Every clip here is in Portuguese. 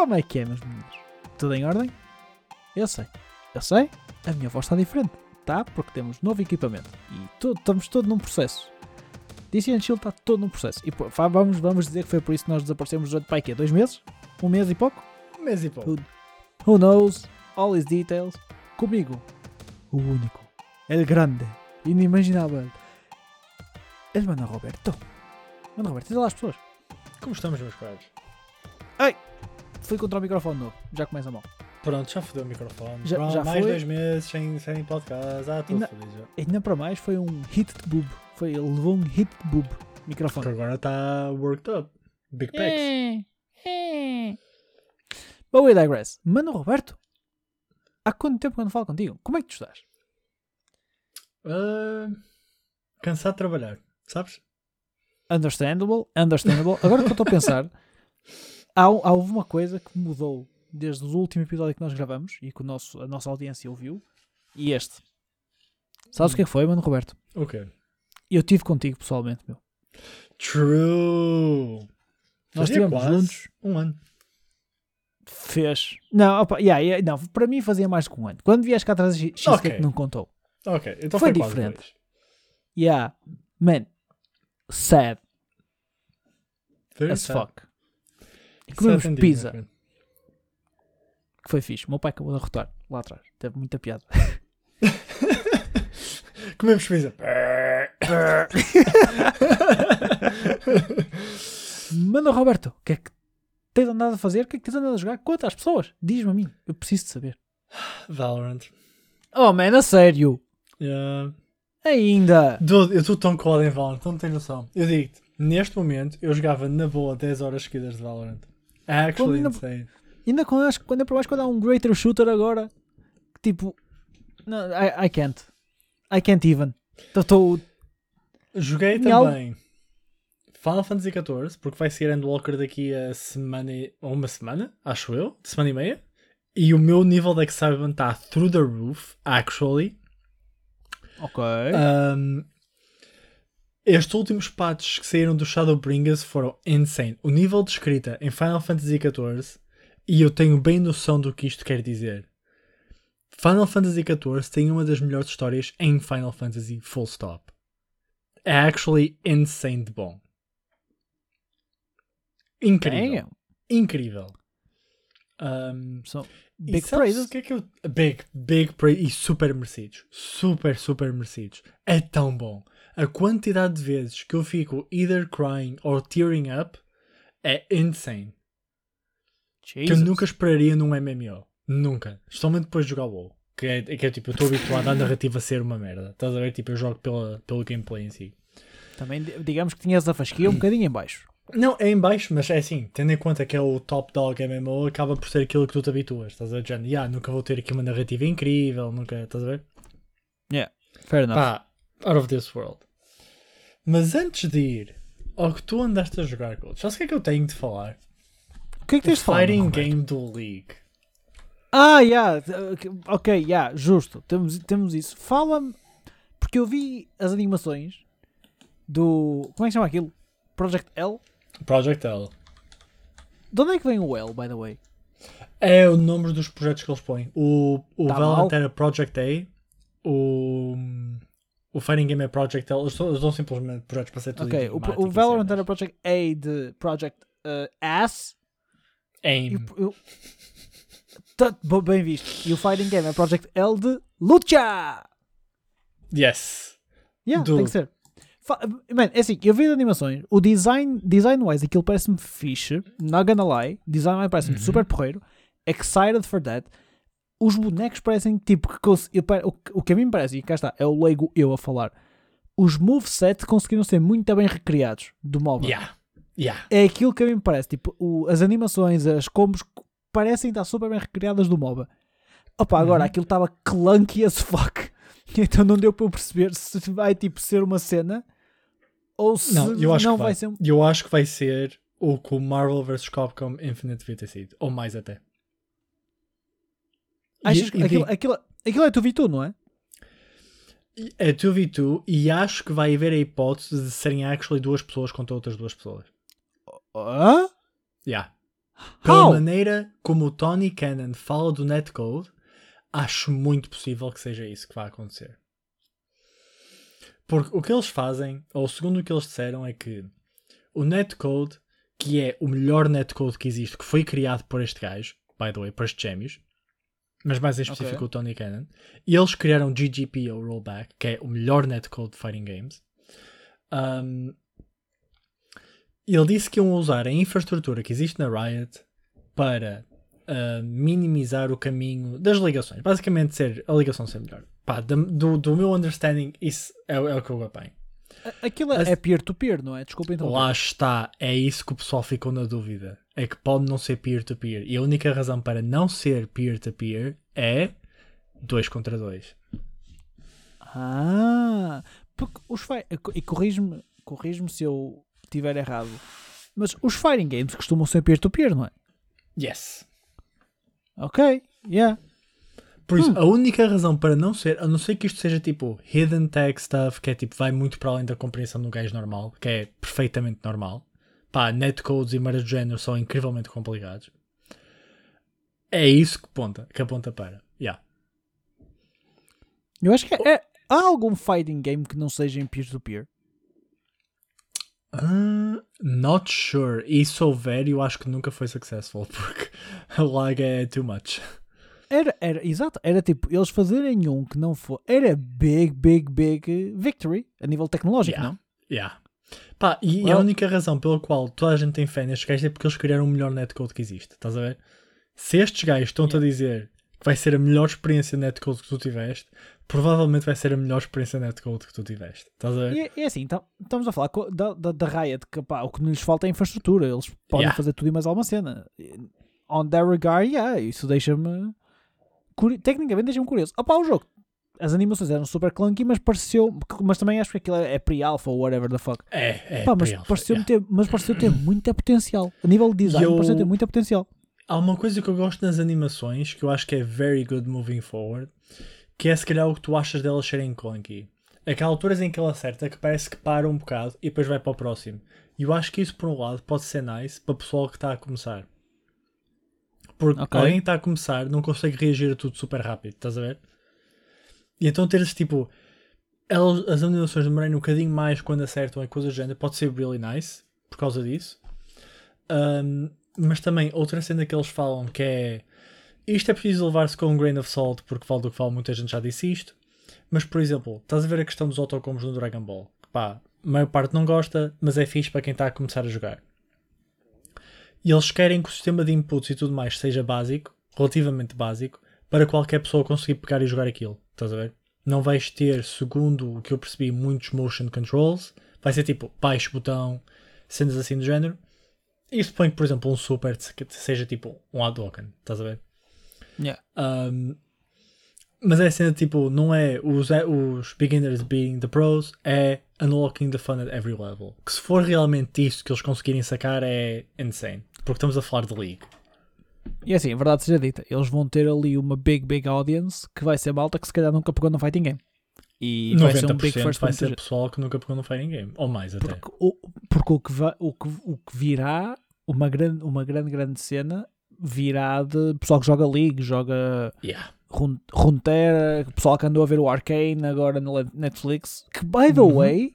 Como é que é, meus meninos? Tudo em ordem? Eu sei. Eu sei. A minha voz está diferente. Tá? Porque temos novo equipamento. E to- estamos todo num processo. DC Shield está todo num processo. E vamos, vamos dizer que foi por isso que nós desaparecemos durante pai, quê? Dois meses? Um mês e pouco? Um mês e pouco. Who knows? All his details. Comigo. O único. El grande. Inimaginável. El Mano Roberto. Mano Roberto, diz lá às pessoas. Como estamos, meus caros? Fui contra o microfone novo. Já começa mal. Pronto, já fodeu o microfone. Já- Pronto, já mais foi? dois meses sem, sem podcast. Ah, estou fodido já. Ainda para mais foi um hit de boob. Foi, ele levou um hit de boob. Microfone. Porque agora está worked up. Big pecs. É, é. But we digress. Mano Roberto, há quanto tempo que eu não falo contigo? Como é que tu estás? Ah, cansado de trabalhar, sabes? Understandable, understandable. Agora que eu estou a pensar, há, há houve uma coisa que mudou desde o último episódio que nós gravamos e que o nosso, a nossa audiência ouviu e este. Sabes o que é que foi, Mano Roberto? O quê? Eu estive contigo pessoalmente, meu. True. Nós Fazia estivemos juntos. Um ano. Fez. Não, opa, yeah, yeah, não, para mim fazia mais que um ano. Quando vieste cá atrás, X Ok. que não contou. Ok, então Foi foi, diferente. Yeah. Man. Sad Very as sad. fuck. Comemos pizza, que foi fixe. O meu pai acabou de arrotar lá atrás. Teve muita piada. Comemos pizza. Mano, Roberto, o que é que tens andado a fazer? O que é que tens andado a jogar? Conta às pessoas. Diz-me a mim. Eu preciso de saber. Valorant. Oh, man, a sério. Yeah. Ainda. Dude, eu estou tão colado em Valorant, não tens noção. Eu digo-te, neste momento eu jogava na boa 10 horas seguidas de Valorant. Actually ainda- insane. Ainda quando, acho- quando é para mais quando há um greater shooter agora. Tipo. Não, I, I can't. I can't even. Estou. Joguei Tinha algo- também Final Fantasy XIV, porque vai ser Endwalker daqui a semana, e- uma semana, acho eu, semana e meia. E o meu nível de excitement está through the roof, actually. Ok. Um, estes últimos patches que saíram do Shadowbringers foram insane. O nível de escrita em Final Fantasy XIV, e eu tenho bem noção do que isto quer dizer. Final Fantasy XIV tem uma das melhores histórias em Final Fantasy, full stop. É actually insane de bom. Incrível. Damn. Incrível. Um, So, big praises. que é que eu... Big, big praise e super merecidos. Super, super merecidos. É tão bom. A quantidade de vezes que eu fico either crying or tearing up é insane. Que eu Jesus. nunca esperaria num MMO. Nunca. Especialmente depois de jogar WoW. Que é, que é tipo, eu estou habituado à narrativa ser uma merda. Estás a ver? Tipo, eu jogo pela, pelo gameplay em si. Também, di- digamos que tinhas a fasquia um bocadinho em baixo. Não, é em baixo, mas é assim, tendo em conta que é o top dog MMO, acaba por ser aquilo que tu te habituas. Estás a ver? Género, "Ya, nunca vou ter aqui uma narrativa incrível, nunca. Estás a ver? Fair enough. Pá, out of this world. Mas antes de ir ao que tu andaste a jogar, Coach, sabes o que é que eu tenho de falar? o que é que tens de falar? fighting Roberto? game do League. Ah, yeah. Ok, yeah, justo. Temos, temos isso. Fala-me. Porque eu vi as animações do. Como é que chama aquilo? Project L? Project L. De onde é que vem o L, by the way? É o nome dos projetos que eles põem. O, o Tá Valorant era Project A. O, o Fighting Game é Project L. Eles dão- dão simplesmente projetos para ser tudo Ok, o, o e Valorant era Project A de Project uh, S. E Aim. o- eu- Tá, bem visto. E o Fighting Game é Project L de Lucha! Yes. Yeah, Do- tem que ser. Man, é assim, eu vi as animações, o design, design wise, aquilo parece-me fixe, not gonna lie, design wise parece-me Uhum. super porreiro, excited for that. Os bonecos parecem tipo que eu o, que- o que a mim me parece, e cá está, é o leigo eu a falar. Os moveset conseguiram ser muito bem recriados do MOBA. Yeah. Yeah. É aquilo que a mim me parece, tipo, o- as animações, as combos parecem estar super bem recriadas do MOBA. Opa, agora Uhum. aquilo estava clunky as fuck. Então não deu para eu perceber se vai tipo ser uma cena ou se Não, eu acho não que vai. vai ser um. Eu acho que vai ser o que o Marvel vs Capcom Infinite devia ter sido. Ou mais até. Achas E- que aquilo, aquilo, aquilo é tu vi tu, não é? É 2v2 e acho que vai haver a hipótese de serem actually duas pessoas contra outras duas pessoas. Hã? Yeah. Pela How? maneira como o Tony Cannon fala do netcode, acho muito possível que seja isso que vai acontecer. Porque o que eles fazem, ou segundo o que eles disseram, é que o netcode, que é o melhor netcode que existe, que foi criado por este gajo, by the way, por estes gêmeos, mas mais em específico Ok. o Tony Cannon, e eles criaram GGP ou Rollback, que é o melhor netcode de fighting games. Um, ele disse que iam usar a infraestrutura que existe na Riot para uh, minimizar o caminho das ligações. Basicamente, ser a ligação ser melhor. Pá, da- do, do meu understanding, isso é, o- é o que eu apanho. Aquilo é peer-to-peer, não é? Desculpa então. Lá está, é isso que o pessoal ficou na dúvida. É que pode não ser peer-to-peer. E a única razão para não ser peer-to-peer é 2 contra 2. Ah, porque os e corrijo-me corrijo se eu estiver errado, mas os fighting games costumam ser peer-to-peer, não é? Yes. Ok, yeah. Por isso, a única razão para não ser, a não ser que isto seja tipo hidden tag stuff, que é tipo, vai muito para além da compreensão de um gajo normal, que é perfeitamente normal. Pá, netcodes e merdas do género são incrivelmente complicados. É isso que aponta, que aponta para. Yeah. Eu acho que é, há algum fighting game que não seja em peer-to-peer. Ah, not sure. E se houver, eu acho que nunca foi successful, porque a lag é too much. Era, era, exato, era tipo, eles fazerem um que não for, era big, big, big victory a nível tecnológico, Yeah. não? Yeah. Pá, e a Well- única razão pela qual toda a gente tem fé nestes gajos é porque eles criaram o melhor netcode que existe. Estás a ver? Se estes gajos estão-te a dizer que vai ser a melhor experiência netcode que tu tiveste, provavelmente vai ser a melhor experiência netcode que tu tiveste. Estás a ver? E, e assim, então, estamos a falar da, da, da Riot, que pá, o que lhes falta é infraestrutura, eles podem Yeah. fazer tudo e mais alguma cena. On that regard, yeah, isso deixa-me. Tecnicamente deixa-me curioso. Opá, o jogo, as animações eram super clunky, mas pareceu. Mas também acho que aquilo é é pre-alpha ou whatever the fuck. É, é. Pá, mas pareceu, yeah. ter, mas pareceu ter muita potencial. A nível de design, Eu- pareceu ter muita potencial. Há uma coisa que eu gosto nas animações que eu acho que é very good moving forward, que é se calhar o que tu achas delas serem clunky. Aquelas alturas em que ela acerta que parece que para um bocado e depois vai para o próximo. E eu acho que isso, por um lado, pode ser nice para o pessoal que está a começar. Porque Ok. alguém que está a começar não consegue reagir a tudo super rápido, estás a ver? E então teres tipo. Elas, as animações demorarem um bocadinho mais quando acertam e coisas do género pode ser really nice por causa disso. Um, mas também outra cena que eles falam que é isto é preciso levar-se com um grain of salt porque vale do que vale, muita gente já disse isto. Mas por exemplo, estás a ver a questão dos autocombos no Dragon Ball? Que, pá, a maior parte não gosta, mas é fixe para quem está a começar a jogar. E eles querem que o sistema de inputs e tudo mais seja básico, relativamente básico, para qualquer pessoa conseguir pegar e jogar aquilo. Estás a ver? Não vais ter, segundo o que eu percebi, muitos motion controls. Vai ser tipo baixo botão, cenas assim do género. E suponho que, por exemplo, um super que seja tipo um Hadouken. Estás a ver? Yeah. Um, mas é a cena tipo, não é os, os beginners being the pros, é unlocking the fun at every level. Que se for realmente isso que eles conseguirem sacar é insane. Porque estamos a falar de League. E assim, a verdade seja dita, eles vão ter ali uma big, big audience que vai ser malta que se calhar nunca pegou no fighting game. E vai ser um big 90% first vai ser pessoal que nunca pegou no fighting game. Ou mais até. Porque, o, porque o, que o, que, o que virá, uma grande, uma grande, grande cena, virá de pessoal que joga League, joga Yeah. Run- Runeterra, pessoal que andou a ver o Arcane agora no Le- Netflix. Que, by the Uhum. way,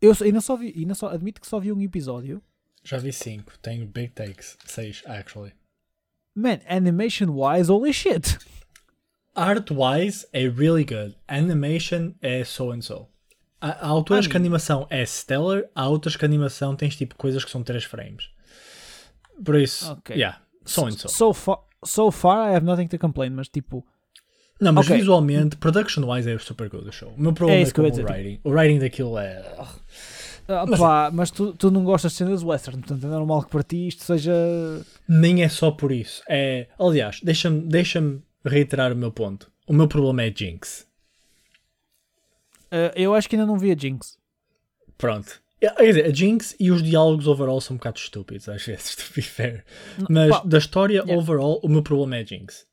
eu ainda só vi, ainda só, admito que só vi um episódio. Já vi 5. Tenho big takes. 6, actually. Man, animation wise, holy shit. Art-wise é really good. Animation é so and so. Há, há alturas Ah, que a animação é stellar, há outras que a animação tens tipo coisas que são 3 frames. Por isso, Ok. yeah, so and so. So far, so far I have nothing to complain, mas tipo, Não, mas Ok. visualmente, production-wise é super good o show. O meu problema É é, com o dizer, writing. O writing daquilo é. Ah, pá, mas tu, tu não gostas de cenas western, portanto é normal que para ti isto seja. Nem é só por isso. É, aliás, deixa-me deixa reiterar o meu ponto. O meu problema é Jinx. Ah, eu acho que ainda não vi a Jinx. Pronto. É, Quer dizer, a Jinx e os diálogos overall são um bocado estúpidos, às vezes, to be fair. Mas Pá, da história yeah. overall, o meu problema é Jinx.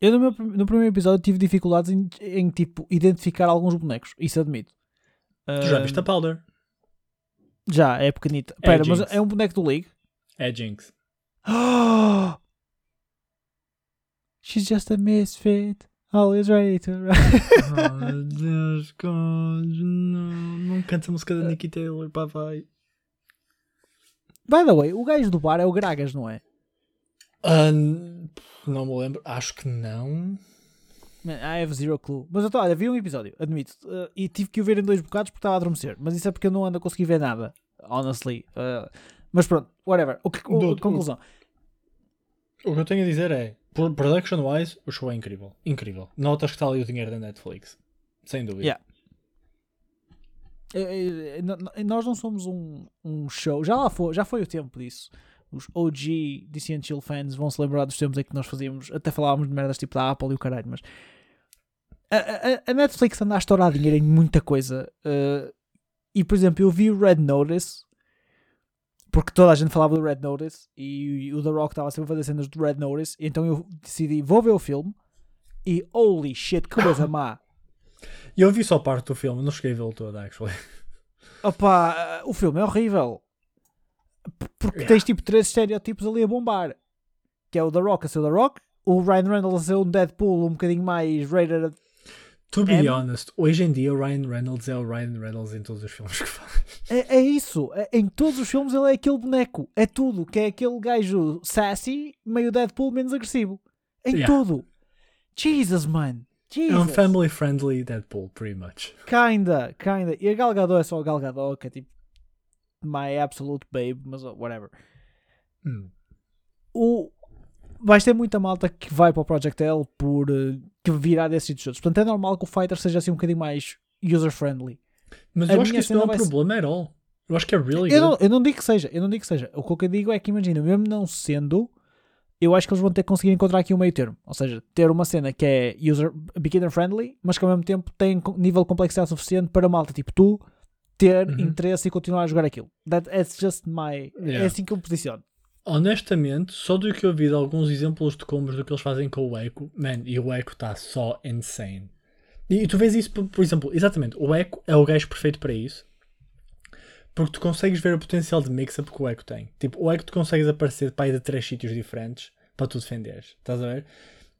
Eu no, meu, no primeiro episódio tive dificuldades em, em, tipo identificar alguns bonecos, isso admito. Tu já viste a Powder? Já, é pequenita. É a Espera, mas é um boneco do League? É Jinx. She's just a misfit. Always ready to oh, meu Deus, God, não, não canta a música da Nikki Taylor, papai. By the way, o gajo do bar é o Gragas, não é? Ah, não me lembro, acho que não. Man, I have zero clue. Mas eu tô, olha, vi um episódio, admito. uh, e tive que o ver em dois bocados porque estava a adormecer. Mas isso é porque eu não ando a conseguir ver nada. Honestly. Uh, mas pronto, whatever. O que, o- conclusão. O que eu tenho a dizer é, pro- production-wise, o show é incrível. Incrível. Notas que está ali o dinheiro da Netflix. Sem dúvida. Yeah. Eh, Nós não somos um, um show. Já lá foi, já foi o tempo disso. Os OG and Chill fans vão se lembrar dos tempos em que nós fazíamos, até falávamos de merdas tipo da Apple e o caralho, mas a, a- a Netflix anda a estourar dinheiro em muita coisa. eh, e por exemplo, eu vi o Red Notice porque toda a gente falava do Red Notice e o The Rock estava sempre a fazer cenas do Red Notice, então eu decidi, vou ver o filme e holy shit, que coisa má. Eu vi só parte do filme, não cheguei a vê-lo todo, actually. Opa, o filme é horrível. Porque Yeah. tens tipo três estereótipos ali a bombar. Que é o The Rock a ser o The Rock, o Ryan Reynolds a ser um Deadpool um bocadinho mais rated. To be M? honest, hoje em dia o Ryan Reynolds é o Ryan Reynolds em todos os filmes que faz. É, é isso. É- em todos os filmes ele é aquele boneco. É tudo. Que é aquele gajo sassy, meio Deadpool, menos agressivo. Em Yeah. tudo. Jesus, man. É um Jesus. family friendly Deadpool, pretty much. Kinda, kinda. E a Gal Gadot é só a Gal Gadot, que é tipo my absolute babe, mas oh, whatever. Hum. o vais ter muita malta que vai para o Project L por eh, que virá desses sítios todos. Portanto, é normal que o Fighter seja assim um bocadinho mais user-friendly. Mas A eu acho que isso não é um vai problema at all. Eu acho que é really Eu good. não, eu não digo que seja, eu não digo que seja. O que eu digo é que imagina, mesmo não sendo, eu acho que eles vão ter que conseguir encontrar aqui um meio termo. Ou seja, ter uma cena que é user beginner friendly, mas que ao mesmo tempo tem nível de complexidade suficiente para malta tipo tu ter Uhum. interesse e continuar a jogar aquilo. That, that's just my. É Yeah. assim que eu me posiciono. Honestamente, só do que eu vi de alguns exemplos de combos do que eles fazem com o Echo, man, e o Echo está só insane. E, e tu vês isso, por, por exemplo, exatamente, o Echo é o gajo perfeito para isso. Porque tu consegues ver o potencial de mix-up que o Echo tem. Tipo, o Echo tu consegues aparecer para ir de três sítios diferentes para tu defenderes. Estás a ver?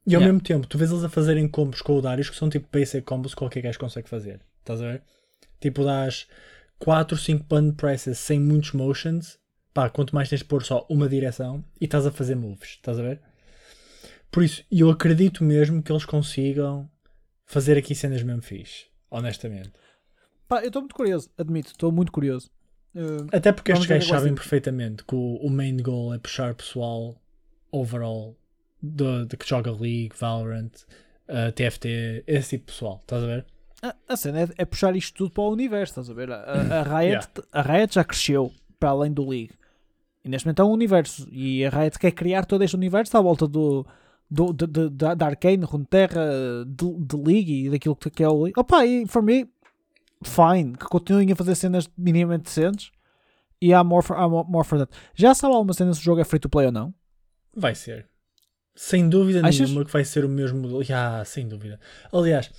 E ao Yeah. mesmo tempo, tu vês eles a fazerem combos com o Darius que são tipo basic combos que qualquer gajo consegue fazer. Estás a ver? Tipo, dás 4, 5 button presses sem muitos motions. Pá, quanto mais tens de pôr só uma direção e estás a fazer moves. Estás a ver? Por isso, eu acredito mesmo que eles consigam fazer aqui cenas mesmo fixe. Honestamente. Pá, eu estou muito curioso, admito, estou muito curioso. Uh, Até porque estes gajos vai sabem perfeitamente que o, o main goal é puxar pessoal overall de, de que joga League, Valorant, uh, TFT, esse tipo de pessoal. Estás a ver? A, a cena é, é puxar isto tudo para o universo, estás a ver? A, a- Riot, Yeah. a Riot já cresceu para além do League. E neste momento é um universo. E a Riot quer criar todo este universo à volta do, do, de, de, da da Arcane, Runeterra, de, de League e daquilo que é o League. Opa, e for me, fine. Que continuem a fazer cenas minimamente decentes. E há more for, há more for that. Já sabe alguma cena se o jogo é free to play ou não? Vai ser. Sem dúvida Achas? nenhuma que vai ser o mesmo modelo. Sem dúvida. Aliás,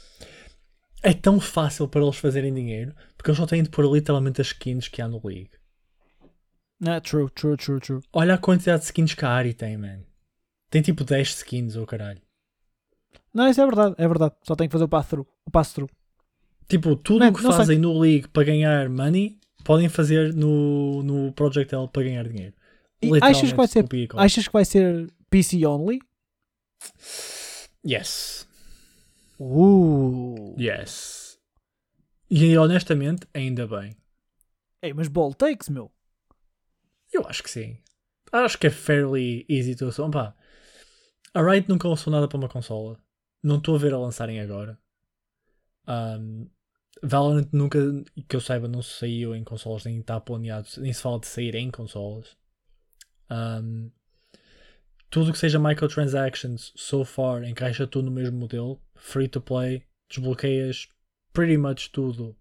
é tão fácil para eles fazerem dinheiro porque eles só têm de pôr literalmente as skins que há no League. True, true, true, true. Olha a quantidade de skins que a Ari tem, man. Tem tipo 10 skins, ou caralho. Não, isso é verdade, é verdade. Só tem que fazer o pass-through. O pass-through. Tipo, tudo o que não sei. fazem no League para ganhar money, podem fazer no, no Project L para ganhar dinheiro. E Literalmente, achas que vai ser-. Achas que vai ser PC only? Yes. Uh. Yes. E honestamente, ainda bem. Ei, mas ball takes, meu. Eu acho que sim. Acho que é fairly easy to assume. Pá, a Riot nunca lançou nada para uma consola. Não estou a ver a lançarem agora. Um, Valorant nunca, que eu saiba, não saiu em consolas, nem está planeado, nem se fala de sair em consolas. Um, tudo que seja microtransactions, so far, encaixa tudo no mesmo modelo. Free to play, desbloqueias pretty much tudo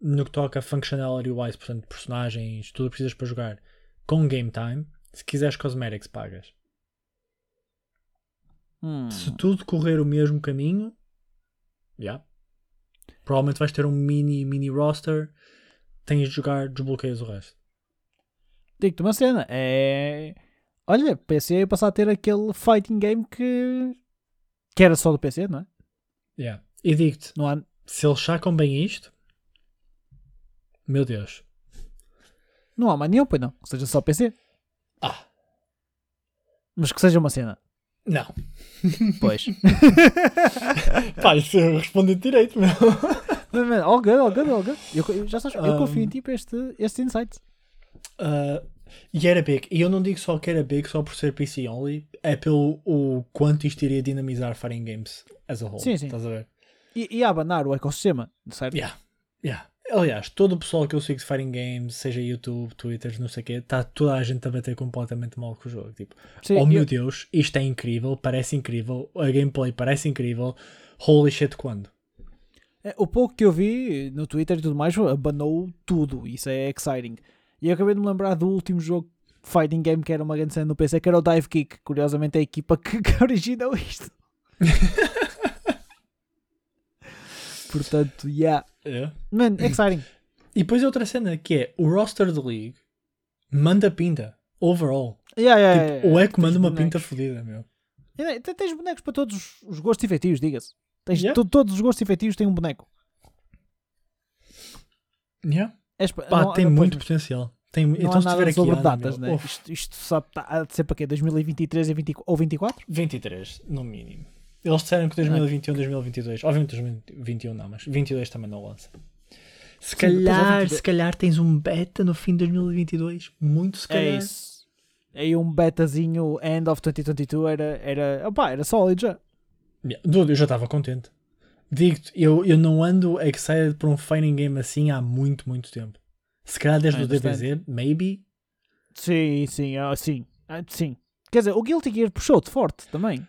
no que toca functionality wise, portanto, personagens, tudo o que precisas para jogar com game time. Se quiseres cosmetics, pagas. Hum. Se tudo correr o mesmo caminho, yeah. provavelmente vais ter um mini, mini roster. Tens de jogar, desbloqueias o resto. Digo-te uma cena. É. Olha, PC ia passar a ter aquele fighting game que. que era só do PC, não é? Yeah. E digo-te, Não há. se eles sacam bem isto, meu Deus. Não há mais nenhum, pois não. Que seja só PC. Ah, Mas que seja uma cena. não. Pois. Pá, isso eu respondi direito, meu. All good, all good, all good. Eu, eu- já sabes, eu Um, confio em ti para este, este insight. Uh, e era big. E eu não digo só que era big só por ser PC only, é pelo o quanto isto iria dinamizar fighting games as a whole. Sim, sim. Estás a ver? E, e abanar o ecossistema, certo? Yeah. Yeah. Aliás, todo o pessoal que eu sigo de fighting games, seja YouTube, Twitter, não sei o quê, está toda a gente a bater completamente mal com o jogo. Tipo, Sim, oh meu eu- Deus, isto é incrível, parece incrível, a gameplay parece incrível, holy shit, quando? É, O pouco que eu vi no Twitter e tudo mais abanou tudo. Isso é exciting. E eu acabei de me lembrar do último jogo fighting game que era uma grande cena no PC, que era o Dive Kick. Curiosamente, é a equipa que, que originou isto. Portanto, yeah. É. Man, exciting. E depois outra cena que é o roster da League manda pinta, overall. Yeah, yeah, Tipo, yeah, o yeah. Echo manda uma bonecos. pinta fodida, meu. Yeah, te- Tens bonecos para todos os- os gostos efetivos, diga-se. Tens Yeah. to- todos os gostos efetivos têm um boneco. Yeah. És Pá, não- tem depois muito potencial. Tem, Não então há se tiver nada aqui sobre ano, datas, meu, né? Isto, isto sabe, tá, há de ser para quê? 2023 e 20 ou 24? 23, no mínimo. Eles disseram que 2021, 2022. Obviamente 2021 não, mas 22 também não lança. Se Sim, calhar, 22. se calhar tens um beta no fim de 2022. Muito se calhar. É isso. Aí um betazinho end of 2022 era, era, opá, era sólido já. Yeah, eu já estava contente. Digo-te, eu, eu não ando excited por um fighting game assim há muito, muito tempo. Se calhar desde I o. DBZ, maybe. Sim, sim, ah, sim. Sim. Quer dizer, o Guilty Gear puxou-te forte também.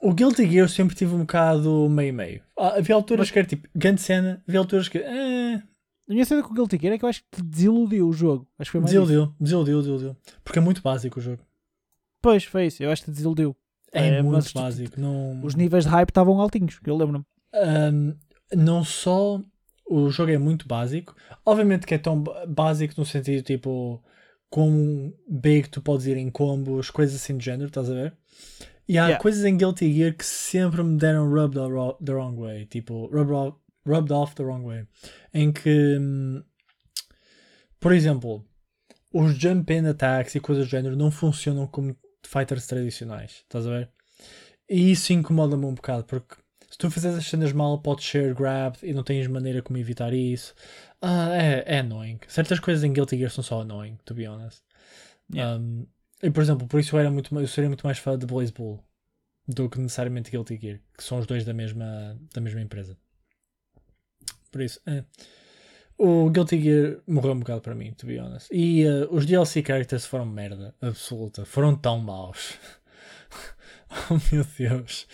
O Guilty Gear eu sempre tive um bocado meio-meio. Ah, havia alturas Mas- que era tipo grande cena, havia alturas que. Eh, A minha cena com o Guilty Gear é que eu acho que te desiludiu o jogo. Acho que foi mais isso. desiludiu, desiludiu, desiludiu. Porque é muito básico o jogo. Pois, foi isso. Eu acho que te desiludiu. É, É, muito tu- básico. Não, Os níveis de hype estavam altinhos, que eu lembro-me. Ahm, não só o jogo é muito básico, obviamente que é tão básico no sentido tipo quão big tu podes ir em combos, coisas assim do género, estás a ver? E há Yeah. coisas em Guilty Gear que sempre me deram rubbed the wrong way, tipo rubbed off, rubbed off the wrong way, em que, hum, por exemplo, os jump in attacks e coisas do género não funcionam como fighters tradicionais, estás a ver? E isso incomoda-me um bocado, porque se tu fizeres as cenas mal, podes ser grabbed e não tens maneira como evitar isso. Ah, é, é annoying. Certas coisas em Guilty Gear são só annoying, to be honest. Yeah. Um, e por exemplo, por isso eu, era muito, eu seria muito mais fã de Blaze Bull do que necessariamente Guilty Gear, que são os dois da mesma, da mesma empresa. Por isso, é. o Guilty Gear morreu um bocado para mim, to be honest. E uh, os DLC characters foram merda, absoluta. Foram tão maus. oh meu Deus.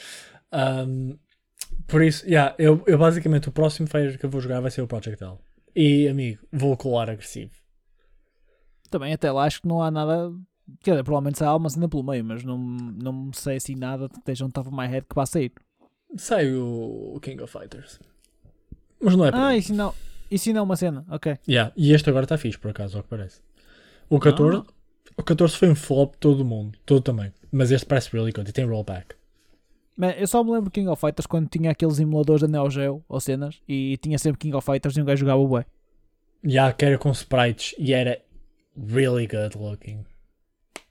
Um, por isso, yeah, eu, eu basicamente o próximo fighter que eu vou jogar vai ser o Project L. E amigo, vou colar agressivo. Também até lá acho que não há nada. Quer dizer, provavelmente há uma cena pelo meio, mas não, não sei assim nada que esteja on top of my head que vá sair. Sai o King of Fighters. Mas não é Ah, isso não, isso não é uma cena, ok. Yeah, E este agora está fixe, por acaso, ao que parece. O 14, Ah. o 14 foi um flop de todo o mundo, todo também. Mas este parece really good e tem rollback. Mas eu só me lembro King of Fighters quando tinha aqueles emuladores da Neo Geo ou cenas e tinha sempre King of Fighters e um gajo jogava o bué. Há que era com sprites e era really good looking.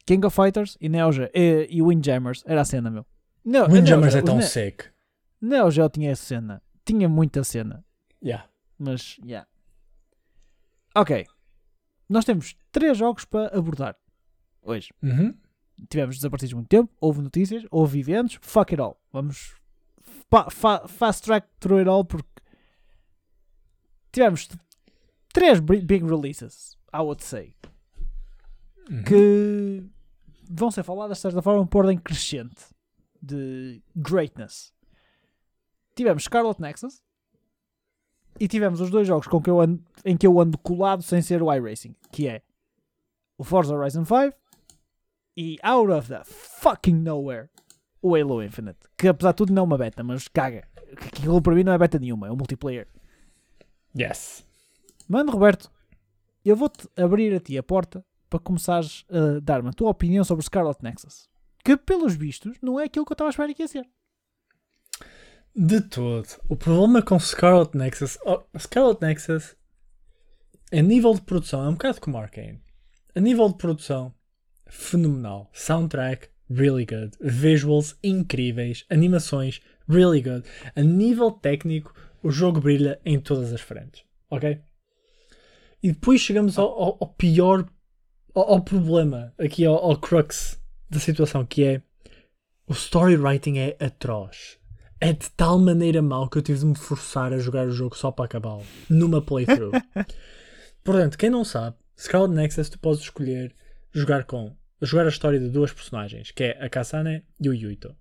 King of Fighters e Neo Geo e, e Windjammers era a cena, meu. Neo, Windjammers Neo é Geo- tão os Ne- sick. Neo Geo tinha essa cena. Tinha muita cena. Yeah. Mas, yeah. Ok. Nós temos três jogos para abordar hoje. Uhum. Tivemos desaparecidos muito tempo, houve notícias, houve eventos, fuck it all. Vamos fa- fa- fast track through it all porque tivemos três big releases, I would say, Uhum. que vão ser faladas de certa forma por ordem crescente de greatness. Tivemos Scarlet Nexus e tivemos os dois jogos com que eu ando- em que eu ando colado sem ser o iRacing, que é o Forza Horizon 5 e out of the fucking nowhere o Halo Infinite, que apesar de tudo não é uma beta, mas caga. Aquilo para mim não é beta nenhuma, é um multiplayer. Yes. Mano, Roberto, eu vou-te abrir a ti a porta para começares a dar-me a tua opinião sobre Scarlet Nexus. Que, pelos vistos, não é aquilo que eu estava a esperar que ia ser. De todo. O problema com Scarlet Nexus. Oh, Scarlet Nexus, a nível de produção, é um bocado como Arkane. A nível de produção, fenomenal. Soundtrack, really good. Visuals incríveis. Animações, really good. A nível técnico, o jogo brilha em todas as frentes. Ok? E depois chegamos ao, ao- ao pior. Ao, ao problema, aqui ao, crux da situação, que é. O story writing é atroz. É de tal maneira mau que eu tive de me forçar a jogar o jogo só para acabá-lo. Numa playthrough. Portanto, quem não sabe, Scarlet Nexus tu podes escolher jogar com. Jogar a história de duas personagens, que é a Kasane e o Yuito.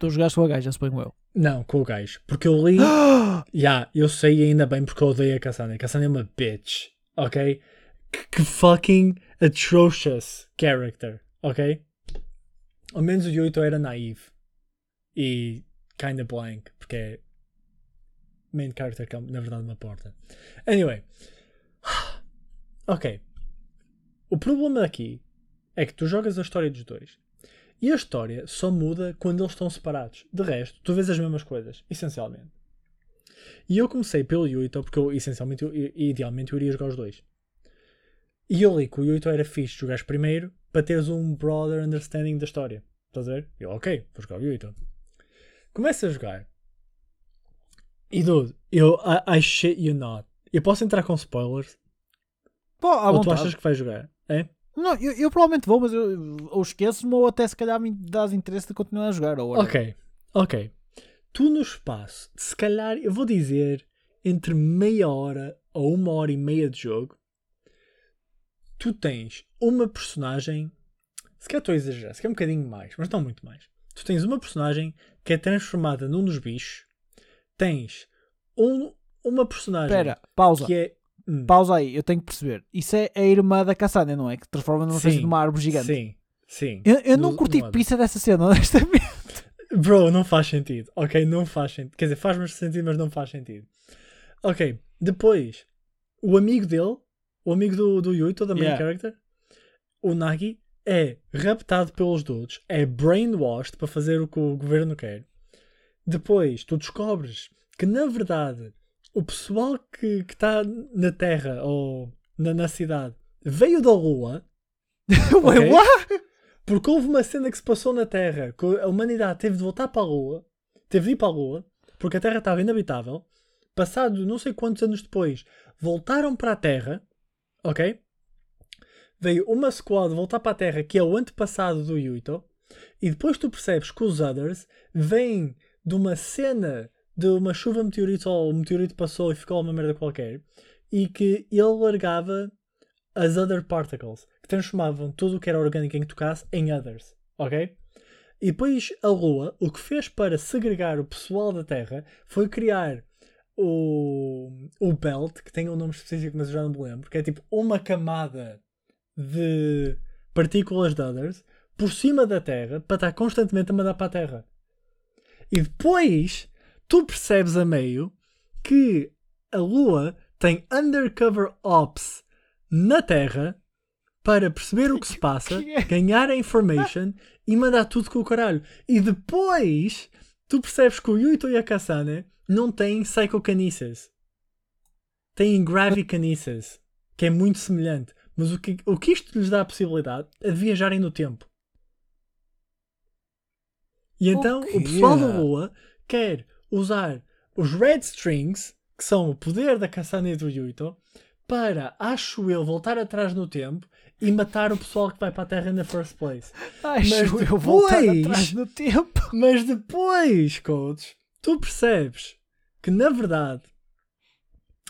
Tu jogaste com a gaja, suponho eu. Não, com o gajo. Porque eu li. Ya, eu sei ainda bem porque eu odeio a Kasane. A Kasane é uma bitch. Ok? Que, que fucking atrocious character. Ok? Ao menos o Yuito era naive. E kinda blank. Porque é. Main character que é na verdade uma porta. Anyway. Ok. O problema aqui é que tu jogas a história dos dois. E a história só muda quando eles estão separados. De resto, tu vês as mesmas coisas, essencialmente. E eu comecei pelo Yuito, porque eu, essencialmente, eu, idealmente, eu iria jogar os dois. E eu li que o Yuito era fixe jogares primeiro para teres um broader understanding da história. Estás a ver? Eu, ok, vou jogar o Yuito. Começa a jogar. E dude, eu, I, I shit you not. Eu posso entrar com spoilers? Pô, ou tu achas que vais jogar? É? Não, eu, eu provavelmente vou, mas eu, ou esqueço-me ou até se calhar me dás interesse de continuar a jogar. Ou. Ok, ok. Tu no espaço, se calhar, eu vou dizer, entre meia hora ou uma hora e meia de jogo, tu tens uma personagem, se calhar estou a exagerar, se calhar um bocadinho mais, mas não muito mais. Tu tens uma personagem que é transformada num dos bichos, tens um, uma personagem Espera, pausa. que é... Hum, Pausa aí, eu tenho que perceber. Isso é a irmã da Cassandra, não é? Que transforma numa espécie de uma árvore gigante. Sim, sim. Eu, eu não No- curti no ano. pizza dessa cena, honestamente. Bro, não faz sentido. Ok, não faz sentido. Quer dizer, faz mais sentido, mas não faz sentido. Ok, depois, o amigo dele, o amigo do, do Yuito, da main Yeah. character, o Nagi, é raptado pelos dudes, é brainwashed para fazer o que o governo quer. Depois, tu descobres que, na verdade, o pessoal que está na Terra ou na, na cidade veio da Lua. Ué, Ok. what? Porque houve uma cena que se passou na Terra, que a humanidade teve de voltar para a Lua, teve de ir para a Lua, porque a Terra estava inabitável. Passado não sei quantos anos depois, voltaram para a Terra, ok? Veio uma squad voltar para a Terra, que é o antepassado do Yuito, e depois tu percebes que os Others vêm de uma cena de uma chuva de meteoritos, ou o meteorito passou e ficou uma merda qualquer, e que ele largava as other particles, que transformavam tudo o que era orgânico em que tocasse em others, ok? E depois a Lua, o que fez para segregar o pessoal da Terra foi criar o, o Belt, que tem um nome específico, mas eu já não me lembro, que é tipo uma camada de partículas de others por cima da Terra para estar constantemente a mandar para a Terra. E depois tu percebes a meio que a Lua tem undercover ops na Terra para perceber o que se passa, é? ganhar a information e mandar tudo com o caralho. E depois tu percebes que o Yuito e a Kasane não têm psychokinesis. Têm gravikinesis, que é muito semelhante. Mas o que, o que isto lhes dá a possibilidade é de viajarem no tempo. E então O quê? o pessoal da Lua quer usar os Red Strings, que são o poder da Kasane e do Yuito, para, acho eu, voltar atrás no tempo e matar o pessoal que vai para a Terra na first place. Ai, Mas juro, eu voltar depois- atrás no tempo. Mas depois, coach, tu percebes que na verdade.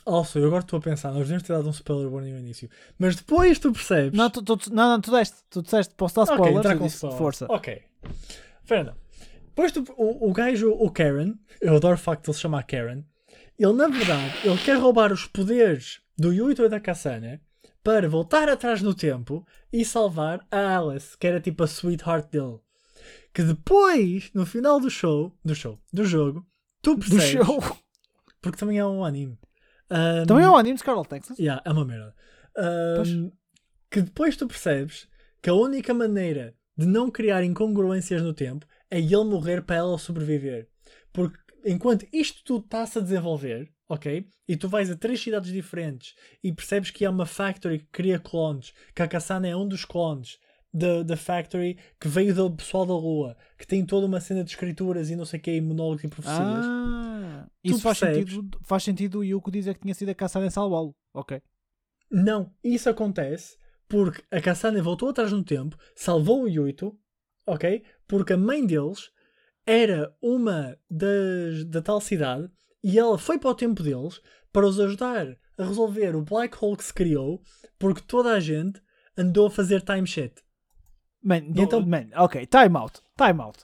Also, eu agora estou a pensar, nós devíamos ter dado um spoiler warning no início. Mas depois tu percebes. Não, tu, tu- não, não, tu deste. Tu disseste, posso dar Ok, spoilers? entrar Eu com disse, spoilers. Força. Ok. Fernando. Depois o, o gajo, o Karen, eu adoro o facto de ele se chamar Karen. Ele, na verdade, ele quer roubar os poderes do Yuito e da Kasane para voltar atrás no tempo e salvar a Alice, que era tipo a sweetheart dele. Que depois, no final do show, do show, do jogo, tu Do percebes. show. Porque também é um anime. Um, Também é um anime de Scarlet Texas. Yeah, é uma merda. Um, que depois tu percebes que a única maneira de não criar incongruências no tempo é ele morrer para ela sobreviver. Porque enquanto isto tudo está-se a desenvolver, ok? E tu vais a três cidades diferentes e percebes que há uma factory que cria clones, que a Kassana é um dos clones da, da factory que veio do pessoal da Lua, que tem toda uma cena de escrituras e não sei o que, e monólogos e profecias. Ah, Tu isso faz percebes? sentido, faz sentido o Yuko dizer que tinha sido a caçada em salvá-lo. Ok. Não, isso acontece porque a Kassane voltou atrás no tempo, salvou o Yuito, ok? Porque a mãe deles era uma das, da tal cidade e ela foi para o tempo deles para os ajudar a resolver o black hole que se criou porque toda a gente andou a fazer time shit. Man, do- então- man, ok, time out, time out.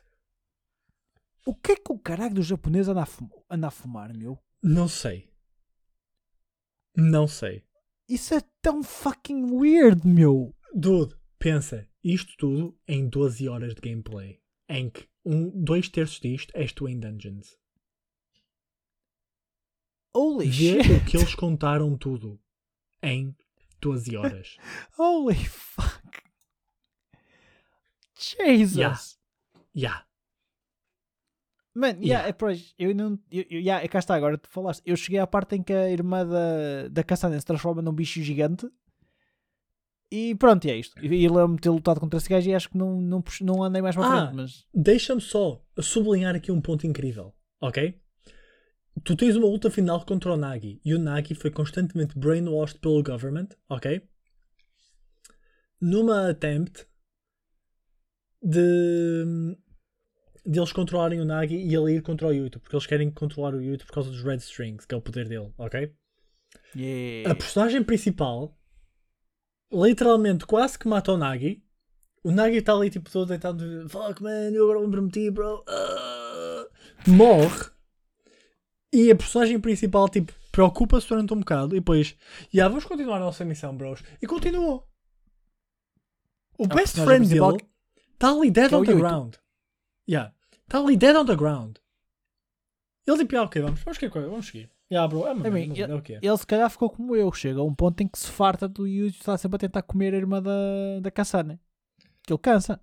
O que é que o caralho do japonês anda a, anda a fumar, meu? Não sei. Não sei. Isso é tão fucking weird, meu. Dude, pensa, isto tudo em 12 horas de gameplay. Em que um, dois terços disto és tu em dungeons. Holy Vê shit. o que eles contaram tudo em 12 horas. Holy fuck. Jesus. Yeah. Yeah. Man, yeah, Yeah. é pois, eu não. Eu, eu, yeah, é cá está agora, tu falaste. Eu cheguei à parte em que a irmã da, da Cassandra se transforma num bicho gigante. E pronto, e é isto. E, lembro-me ter lutado contra esse gajo e acho que não, não, não andei mais para Ah. frente, mas. Deixa-me só sublinhar aqui um ponto incrível, ok? Tu tens uma luta final contra o Nagi e o Nagi foi constantemente brainwashed pelo government, ok? Numa attempt de, de eles controlarem o Nagi e ele ir contra o Yuto, porque eles querem controlar o Yuto por causa dos Red Strings, que é o poder dele, ok? Yeah. A personagem principal literalmente quase que mata o Nagi. O Nagi está ali tipo todo deitado. Fuck man, eu agora de ti, bro. Ah." Morre. E a personagem principal tipo preocupa-se durante um bocado e depois, yeah, vamos continuar a nossa missão, bros. E continuou. O A best friend dele está ali dead é on the ground. Yeah. Está ali dead on the ground. Ele tipo, ah, ok, vamos, vamos, que coisa, vamos seguir. Yeah, bro, é, merda, é o que é. Ele se calhar ficou como eu. Chega a um ponto em que se farta do Yuji está sempre a tentar comer a irmã da, da Kassane. Que ele cansa.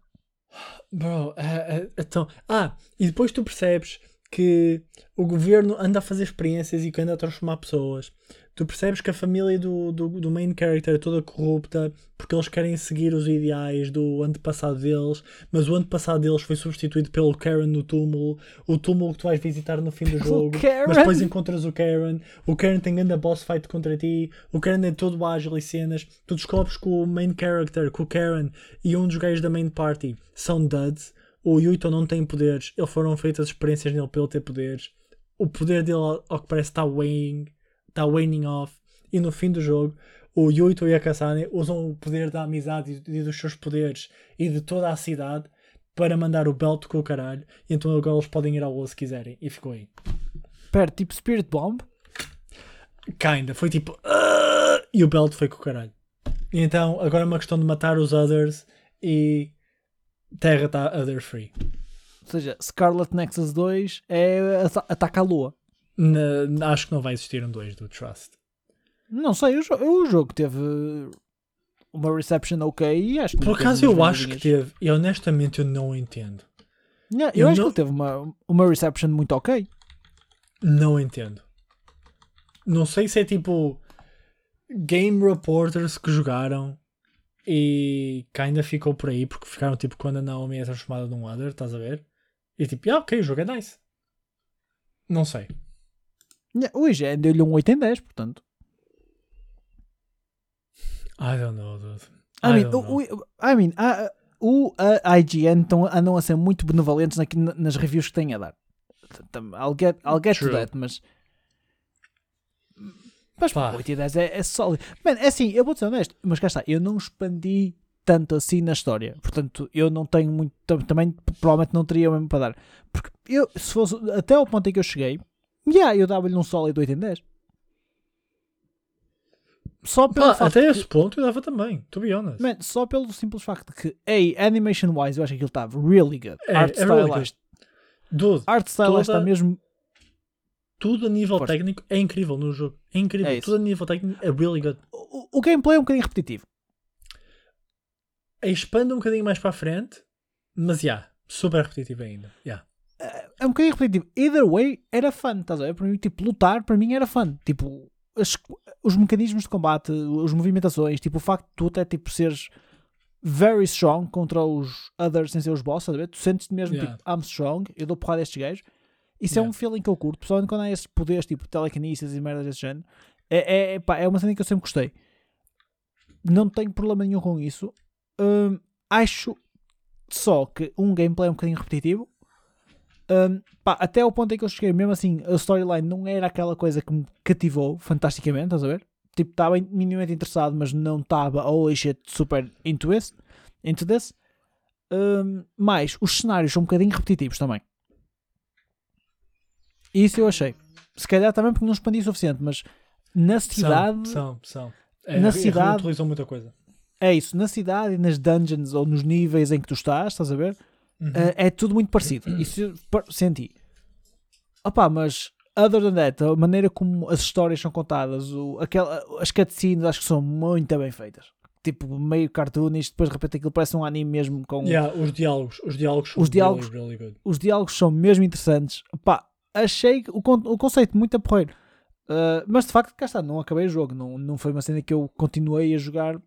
Bro, é- é- então. Ah, e depois tu percebes que o governo anda a fazer experiências e que anda a transformar pessoas. Tu percebes que a família do, do, do main character é toda corrupta porque eles querem seguir os ideais do antepassado deles, mas o antepassado deles foi substituído pelo Karen no túmulo, o túmulo que tu vais visitar no fim do jogo. Mas depois encontras o Karen, o Karen tem grande boss fight contra ti, o Karen é todo ágil e cenas. Tu descobres que o main character, que o Karen e um dos gajos da main party são duds. O Yuito não tem poderes, eles foram feitas experiências nele para ele ter poderes. O poder dele, ao que parece, está waning, está waning off. E no fim do jogo, o Yuito e a Kasane usam o poder da amizade e dos seus poderes e de toda a cidade para mandar o belt com o caralho. E então agora eles podem ir ao Wall se quiserem. E ficou aí. Pera, tipo Spirit Bomb? Kinda. Foi tipo. "Ah", e o belt foi com o caralho. E então agora é uma questão de matar os others e. Terra está other free. Ou seja, Scarlet Nexus 2 é ata- ataca a lua. Na- acho que não vai existir um 2 do Trust. Não sei, o, o jogo teve uma reception ok e acho que Por acaso eu acho que teve. E honestamente eu não entendo. Não, eu, eu acho não- que ele teve uma, uma reception muito ok. Não entendo. Não sei se é tipo. Game reporters que jogaram e que ainda ficou por aí porque ficaram tipo quando a Naomi é transformada num other, estás a ver? E tipo, ah, ok, o jogo é nice. Não sei. O IGN deu-lhe um 8 em 10, portanto. I don't know, dude. I I mean, I mean a, o a IGN tão, andam a ser muito benevolentes na- nas reviews que têm a dar. I'll get, I'll get to that, mas. Mas Pá. 8 e 10 é, é sólido. Man, é assim, eu vou ser honesto, mas cá está, eu não expandi tanto assim na história. Portanto, eu não tenho muito. tam- Também provavelmente não teria o mesmo para dar. Porque eu, se fosse até ao ponto em que eu cheguei, yeah, eu dava-lhe um sólido 8 em 10. Só pelo Pá, facto até que- esse ponto eu dava também, to be honest. Man, só pelo simples facto de que, hey, animation wise, eu acho que aquilo estava really good. É, art é really style, good. acho- Dude, art style toda- está mesmo. Tudo a nível Força. técnico é incrível no jogo. É incrível. É tudo a nível técnico é really good. O, o gameplay é um bocadinho repetitivo. expande um bocadinho mais para a frente, mas já, super repetitivo ainda. Yeah. É um bocadinho repetitivo. Either way, era fun, estás a ver? Para mim, tipo, lutar, para mim era fun. Tipo, as- os mecanismos de combate, as movimentações, tipo, o facto de tu até, tipo, seres very strong contra os others sem ser os boss, estás a ver? Tu sentes-te mesmo, Yeah. tipo, I'm strong, eu dou porrada a estes gajos. Isso é Yeah. um feeling que eu curto, pessoalmente quando há esses poderes, tipo, telekinesis e merdas desse género. É, é, pá, é uma cena que eu sempre gostei. Não tenho problema nenhum com isso. Hum, acho só que um gameplay é um bocadinho repetitivo. Hum, pá, até ao ponto em que eu cheguei, mesmo assim, a storyline não era aquela coisa que me cativou fantasticamente, estás a ver? Tipo, estava minimamente interessado, mas não estava, holy shit, super into this. Into this. Hum, mas os cenários são um bocadinho repetitivos também. Isso eu achei. Se calhar também porque não expandi o suficiente, mas na cidade. São, são, são. É, Na cidade- reutilizam muita coisa. É isso, na cidade e nas dungeons ou nos níveis em que tu estás, estás a ver? Uhum. É, é tudo muito parecido. Isso senti. Opá, mas other than that, a maneira como as histórias são contadas, o, aquela, as cutscenes acho que são muito bem feitas. Tipo, meio cartoonish, depois de repente aquilo parece um anime mesmo com. Yeah, os diálogos, os diálogos são Os diálogos- really, really. Os diálogos são mesmo interessantes. Opá, achei o, o conceito muito aporreiro. Uh, mas de facto, cá está, não acabei o jogo. Não, não foi uma cena que eu continuei a jogar.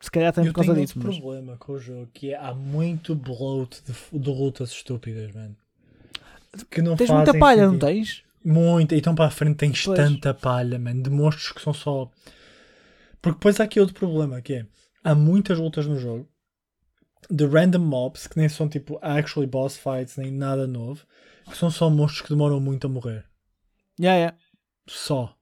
Se calhar também Eu por causa tenho disso. outro Mas... problema com o jogo, que é há muito bloat de, de lutas estúpidas, mano. Que não Tens muita palha, não sentido. tens? Muito, então para a frente tens Pois. tanta palha, mano, de monstros que são só. Porque depois há aqui outro problema, que é há muitas lutas no jogo de random mobs que nem são tipo actually boss fights nem nada novo, são só monstros que demoram muito a morrer. Yeah, yeah. Só.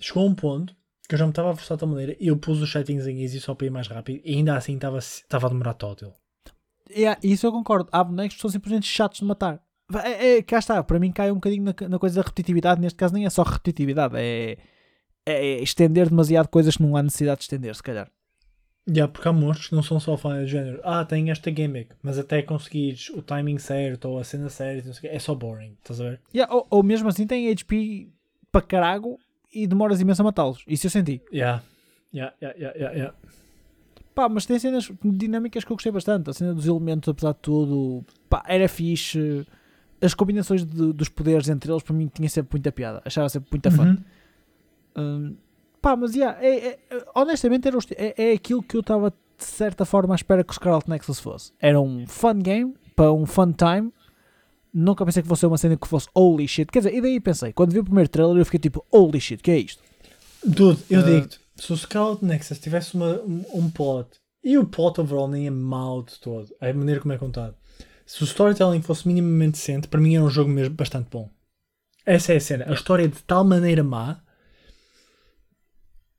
Chegou a um ponto que eu já me estava a forçar de tal maneira e eu pus os settings em easy só para ir mais rápido e ainda assim estava estava a demorar total. Yeah, isso eu concordo. Há bonecos que são simplesmente chatos de matar. É, é, cá está, para mim cai um bocadinho na, na coisa da repetitividade. Neste caso, nem é só repetitividade, é, é estender demasiado coisas que não há necessidade de estender, se calhar. Yeah, porque há monstros que não são só fãs de género. Ah, tem esta gimmick, mas até conseguires o timing certo ou a cena certa, não sei o quê, é só boring, estás a ver? Yeah, ou, ou mesmo assim, tem HP para carago e demoras imenso a matá-los. Isso eu senti. Yeah. Yeah, yeah, yeah, yeah, yeah. Pá, mas tem cenas dinâmicas que eu gostei bastante. A cena dos elementos, apesar de tudo, pá, era fixe. As combinações de- dos poderes entre eles, para mim, tinha sempre muita piada. Achava sempre muita fã. Uhum. Hum, pá, mas yeah, é, é- honestamente era é, é aquilo que eu estava de certa forma à espera que o Scarlet Nexus fosse. Era um fun game, para um fun time. Nunca pensei que fosse uma cena que fosse holy shit. Quer dizer, e daí pensei, quando vi o primeiro trailer eu fiquei tipo, holy shit, que é isto? Dude, eu Ah. digo-te, se o Scarlet Nexus tivesse uma, um, um plot, e o plot overall nem é mau de todo, a maneira como é contado, se o storytelling fosse minimamente decente, para mim era um jogo mesmo bastante bom. Essa é a cena. A história é de tal maneira má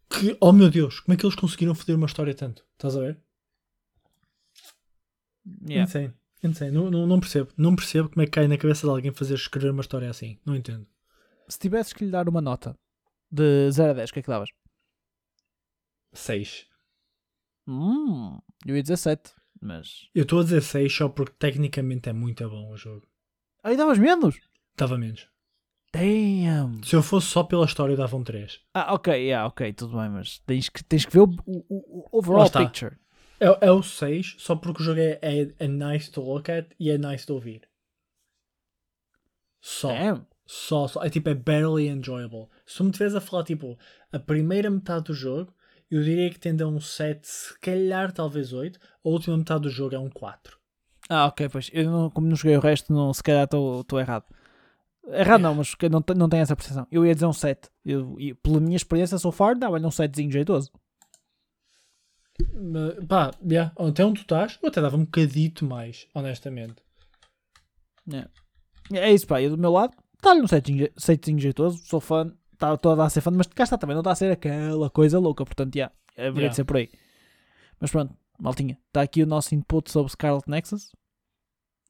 que, oh meu Deus, como é que eles conseguiram foder uma história tanto? Estás a ver? Yeah. Insane. Insane. Não, não, não percebo. Não percebo como é que cai na cabeça de alguém fazer escrever uma história assim. Não entendo. Se tivesses que lhe dar uma nota de 0 a 10, o que é que davas? 6. Hum, eu ia dizer 7, mas. Eu estou a dizer 6 só porque tecnicamente é muito bom o jogo. Aí davas menos? Dava menos. Damn! Se eu fosse só pela história, dava um 3. Ah, ok, yeah, ok, tudo bem, mas tens que, tens que ver o, o- o overall picture. É, é o 6 só porque o jogo é, é, é nice to look at e é nice to ouvir. Só. Damn! Só, só. É tipo, é barely enjoyable. Se me estiveres a falar, tipo, a primeira metade do jogo, eu diria que tende a um 7, se calhar talvez 8. A última metade do jogo é um 4. Ah, ok, pois. Eu não, como não joguei o resto, não, se calhar estou errado. Errado não, mas não, não tenho essa percepção. Eu ia dizer um 7. Eu, e pela minha experiência so far, dava-lhe um 7zinho jeitoso. Mas, Pá, yeah, até onde tu estás, eu até dava um bocadito mais, honestamente. É isso, pá. Eu do meu lado, está-lhe um 7zinho, je- 7zinho jeitoso. Sou fã, está toda a ser fã, mas cá está também, não está a ser aquela coisa louca. Portanto, já, haveria Yeah. de ser por aí. Mas pronto, maltinha. Está aqui o nosso input sobre Scarlet Nexus.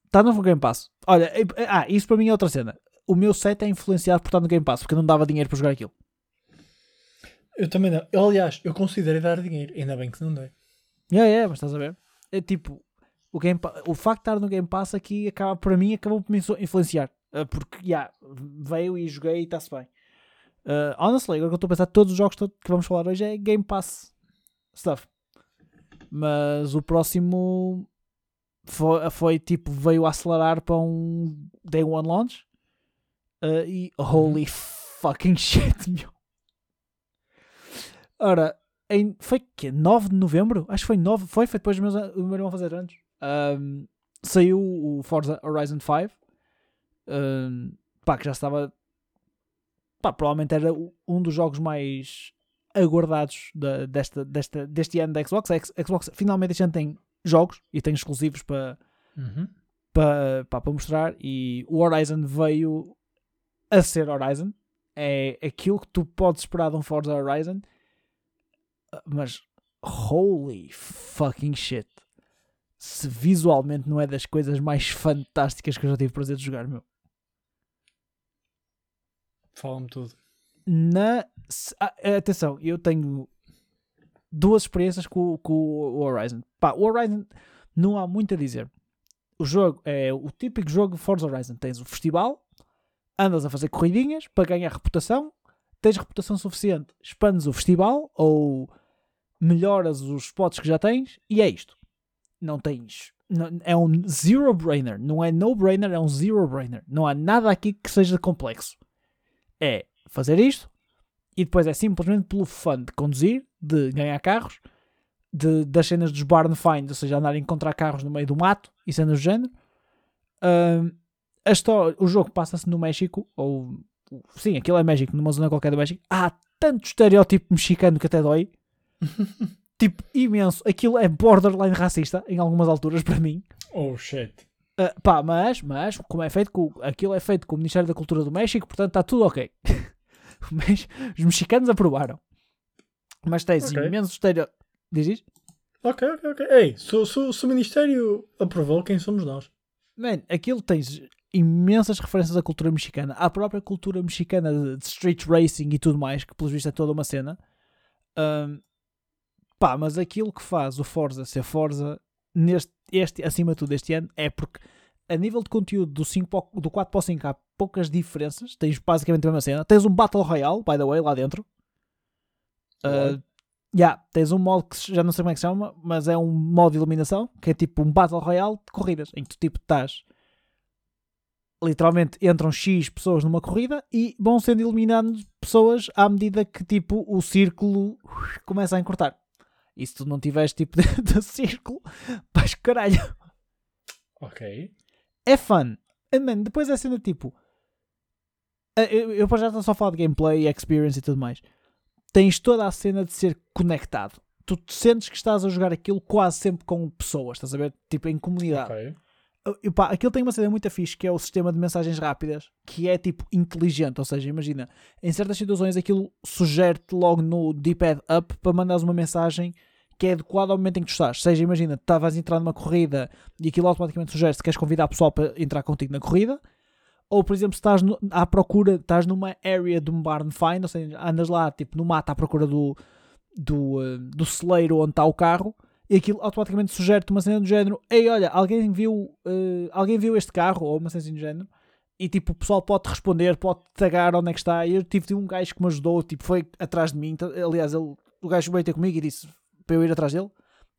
Está no Game Pass. Olha, ah, isso para mim é outra cena. O meu set é influenciado por estar no Game Pass, porque eu não dava dinheiro para jogar aquilo. Eu também não. Eu, aliás, eu considerei dar dinheiro. Ainda bem que não dei. É, é, mas estás a ver? É tipo, o, Game Pa- o facto de estar no Game Pass aqui acaba, para mim acabou por me influ- influenciar. Uh, porque, já, veio e joguei e está-se bem. Uh, honestly, agora que eu estou a pensar, todos os jogos que vamos falar hoje é Game Pass stuff. Mas o próximo foi, foi tipo, veio a acelerar para um Day One Launch. Uh, e holy fucking shit, meu. Ora, em, foi que 9 de novembro? Acho que foi 9, foi, foi depois do meu, do meu irmão fazer anos. Um, saiu o Forza Horizon 5. Um, pá, que já estava. Pá, provavelmente era um dos jogos mais aguardados da, desta, desta, deste ano da Xbox. A Xbox finalmente este ano tem jogos e tem exclusivos para, Uhum. para, para, para mostrar. E o Horizon veio a ser Horizon. É aquilo que tu podes esperar de um Forza Horizon. Mas holy fucking shit. Se visualmente não é das coisas mais fantásticas que eu já tive prazer de jogar, meu. Fala-me tudo. Na, ah, atenção, eu tenho duas experiências com, com o Horizon. Pá, o Horizon não há muito a dizer. O jogo é o típico jogo Forza Horizon. Tens o festival, andas a fazer corridinhas para ganhar reputação, tens reputação suficiente, expandes o festival ou melhoras os spots que já tens e é isto. Não tens. não- é um zero brainer, não é no brainer, é um zero brainer. Não há nada aqui que seja complexo. É fazer isto e depois é simplesmente pelo fun de conduzir, de ganhar carros, de, das cenas dos barn finds, ou seja, andar a encontrar carros no meio do mato e cenas do género. Ahm, a história, o jogo passa-se no México, ou sim, aquilo é México, numa zona qualquer do México. Há tanto estereótipo mexicano que até dói. tipo, imenso. Aquilo é borderline racista em algumas alturas para mim. Oh shit. Ah, pá, mas, mas, como é feito com, aquilo é feito com o Ministério da Cultura do México, portanto está tudo ok. Mas os mexicanos aprovaram. Mas tens Ok. imenso estéreo. Diz isto? Ok, ok, ok. Ei, se, o- se, se o Ministério aprovou, quem somos nós? Man, aquilo tens imensas referências à cultura mexicana, à própria cultura mexicana de, street racing e tudo mais, que pelos vistos é toda uma cena. Ahm, pá, mas aquilo que faz o Forza ser Forza neste, este, acima de tudo este ano é porque a nível de conteúdo do, 5 para o- do 4 para o 5 há poucas diferenças. Tens basicamente a mesma cena. Tens um Battle Royale, by the way, lá dentro. Uh, yeah, tens um modo que já não sei como é que se chama, mas é um modo de iluminação que é tipo um Battle Royale de corridas, em que tu tipo estás literalmente entram X pessoas numa corrida e vão sendo eliminadas pessoas à medida que tipo o círculo começa a encurtar. E se tu não tiveres tipo de, de círculo, vais caralho. Ok. É fun. And, man, depois é cena tipo. eh, Eu, eu já estou só a falar de gameplay, experience e tudo mais. Tens toda a cena de ser conectado. Tu te sentes que estás a jogar aquilo quase sempre com pessoas, estás a ver? Tipo em comunidade. Ok. Aquilo tem uma cena muito fixe que é o sistema de mensagens rápidas que é tipo inteligente, ou seja, imagina, em certas situações aquilo sugere-te logo no D-pad up para mandares uma mensagem que é adequada ao momento em que tu estás. Seja, imagina, estavas a entrar numa corrida e aquilo automaticamente sugere se queres convidar o pessoal para entrar contigo na corrida, ou por exemplo, se estás no- à procura, estás numa area de um barn find, ou seja, andas lá tipo no mato à procura do, do, eh, do celeiro onde está o carro e aquilo automaticamente sugere-te uma cena do género ei, olha, alguém viu eh, alguém viu este carro, ou uma cena assim do género. E tipo, o pessoal pode responder pode tagar onde é que está, e eu tive um gajo que me ajudou, tipo, foi atrás de mim. Tá- aliás, ele, o gajo veio ter comigo e disse para eu ir atrás dele,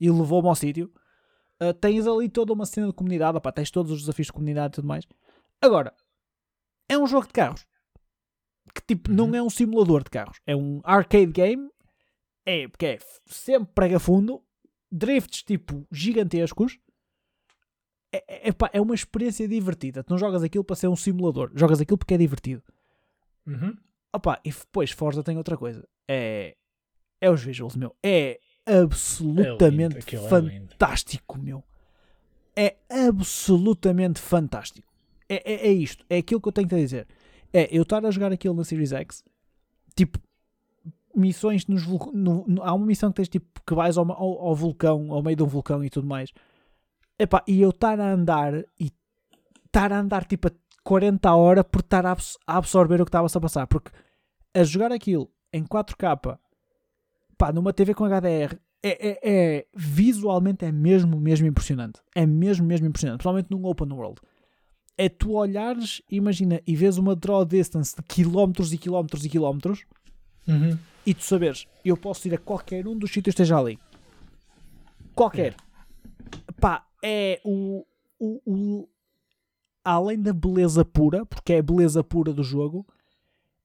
e levou-me ao sítio. Uh, tens ali toda uma cena de comunidade, opá, tens todos os desafios de comunidade e tudo mais. Agora, é um jogo de carros que tipo, não Uhum. é um simulador de carros, é um arcade game é, porque é sempre prega fundo drifts tipo gigantescos é, é, é uma experiência divertida. Tu não jogas aquilo para ser um simulador, jogas aquilo porque é divertido. Uhum. Opa, e depois Forza tem outra coisa: é, é os visuals, meu. É absolutamente é lindo. fantástico, meu. É absolutamente fantástico. É, é, é isto, é aquilo que eu tenho que dizer. É eu estar a jogar aquilo na Series X, tipo, missões nos no- no- há uma missão que tens tipo que vais ao, ao, ao vulcão, ao meio de um vulcão e tudo mais. Epá, e eu estar a andar e estar a andar tipo a 40 horas por estar a absorver o que estava-se a passar. Porque a jogar aquilo em 4K, pá, numa TV com HDR, é, é, é- visualmente é mesmo, mesmo impressionante. É mesmo, mesmo impressionante. Principalmente num open world. É tu olhares, imagina, e vês uma draw distance de quilómetros e quilómetros e quilómetros Uhum. e tu saberes, eu posso ir a qualquer um dos sítios que esteja ali. qualquer. Pá, é o, o, o- Além da beleza pura, porque é a beleza pura do jogo,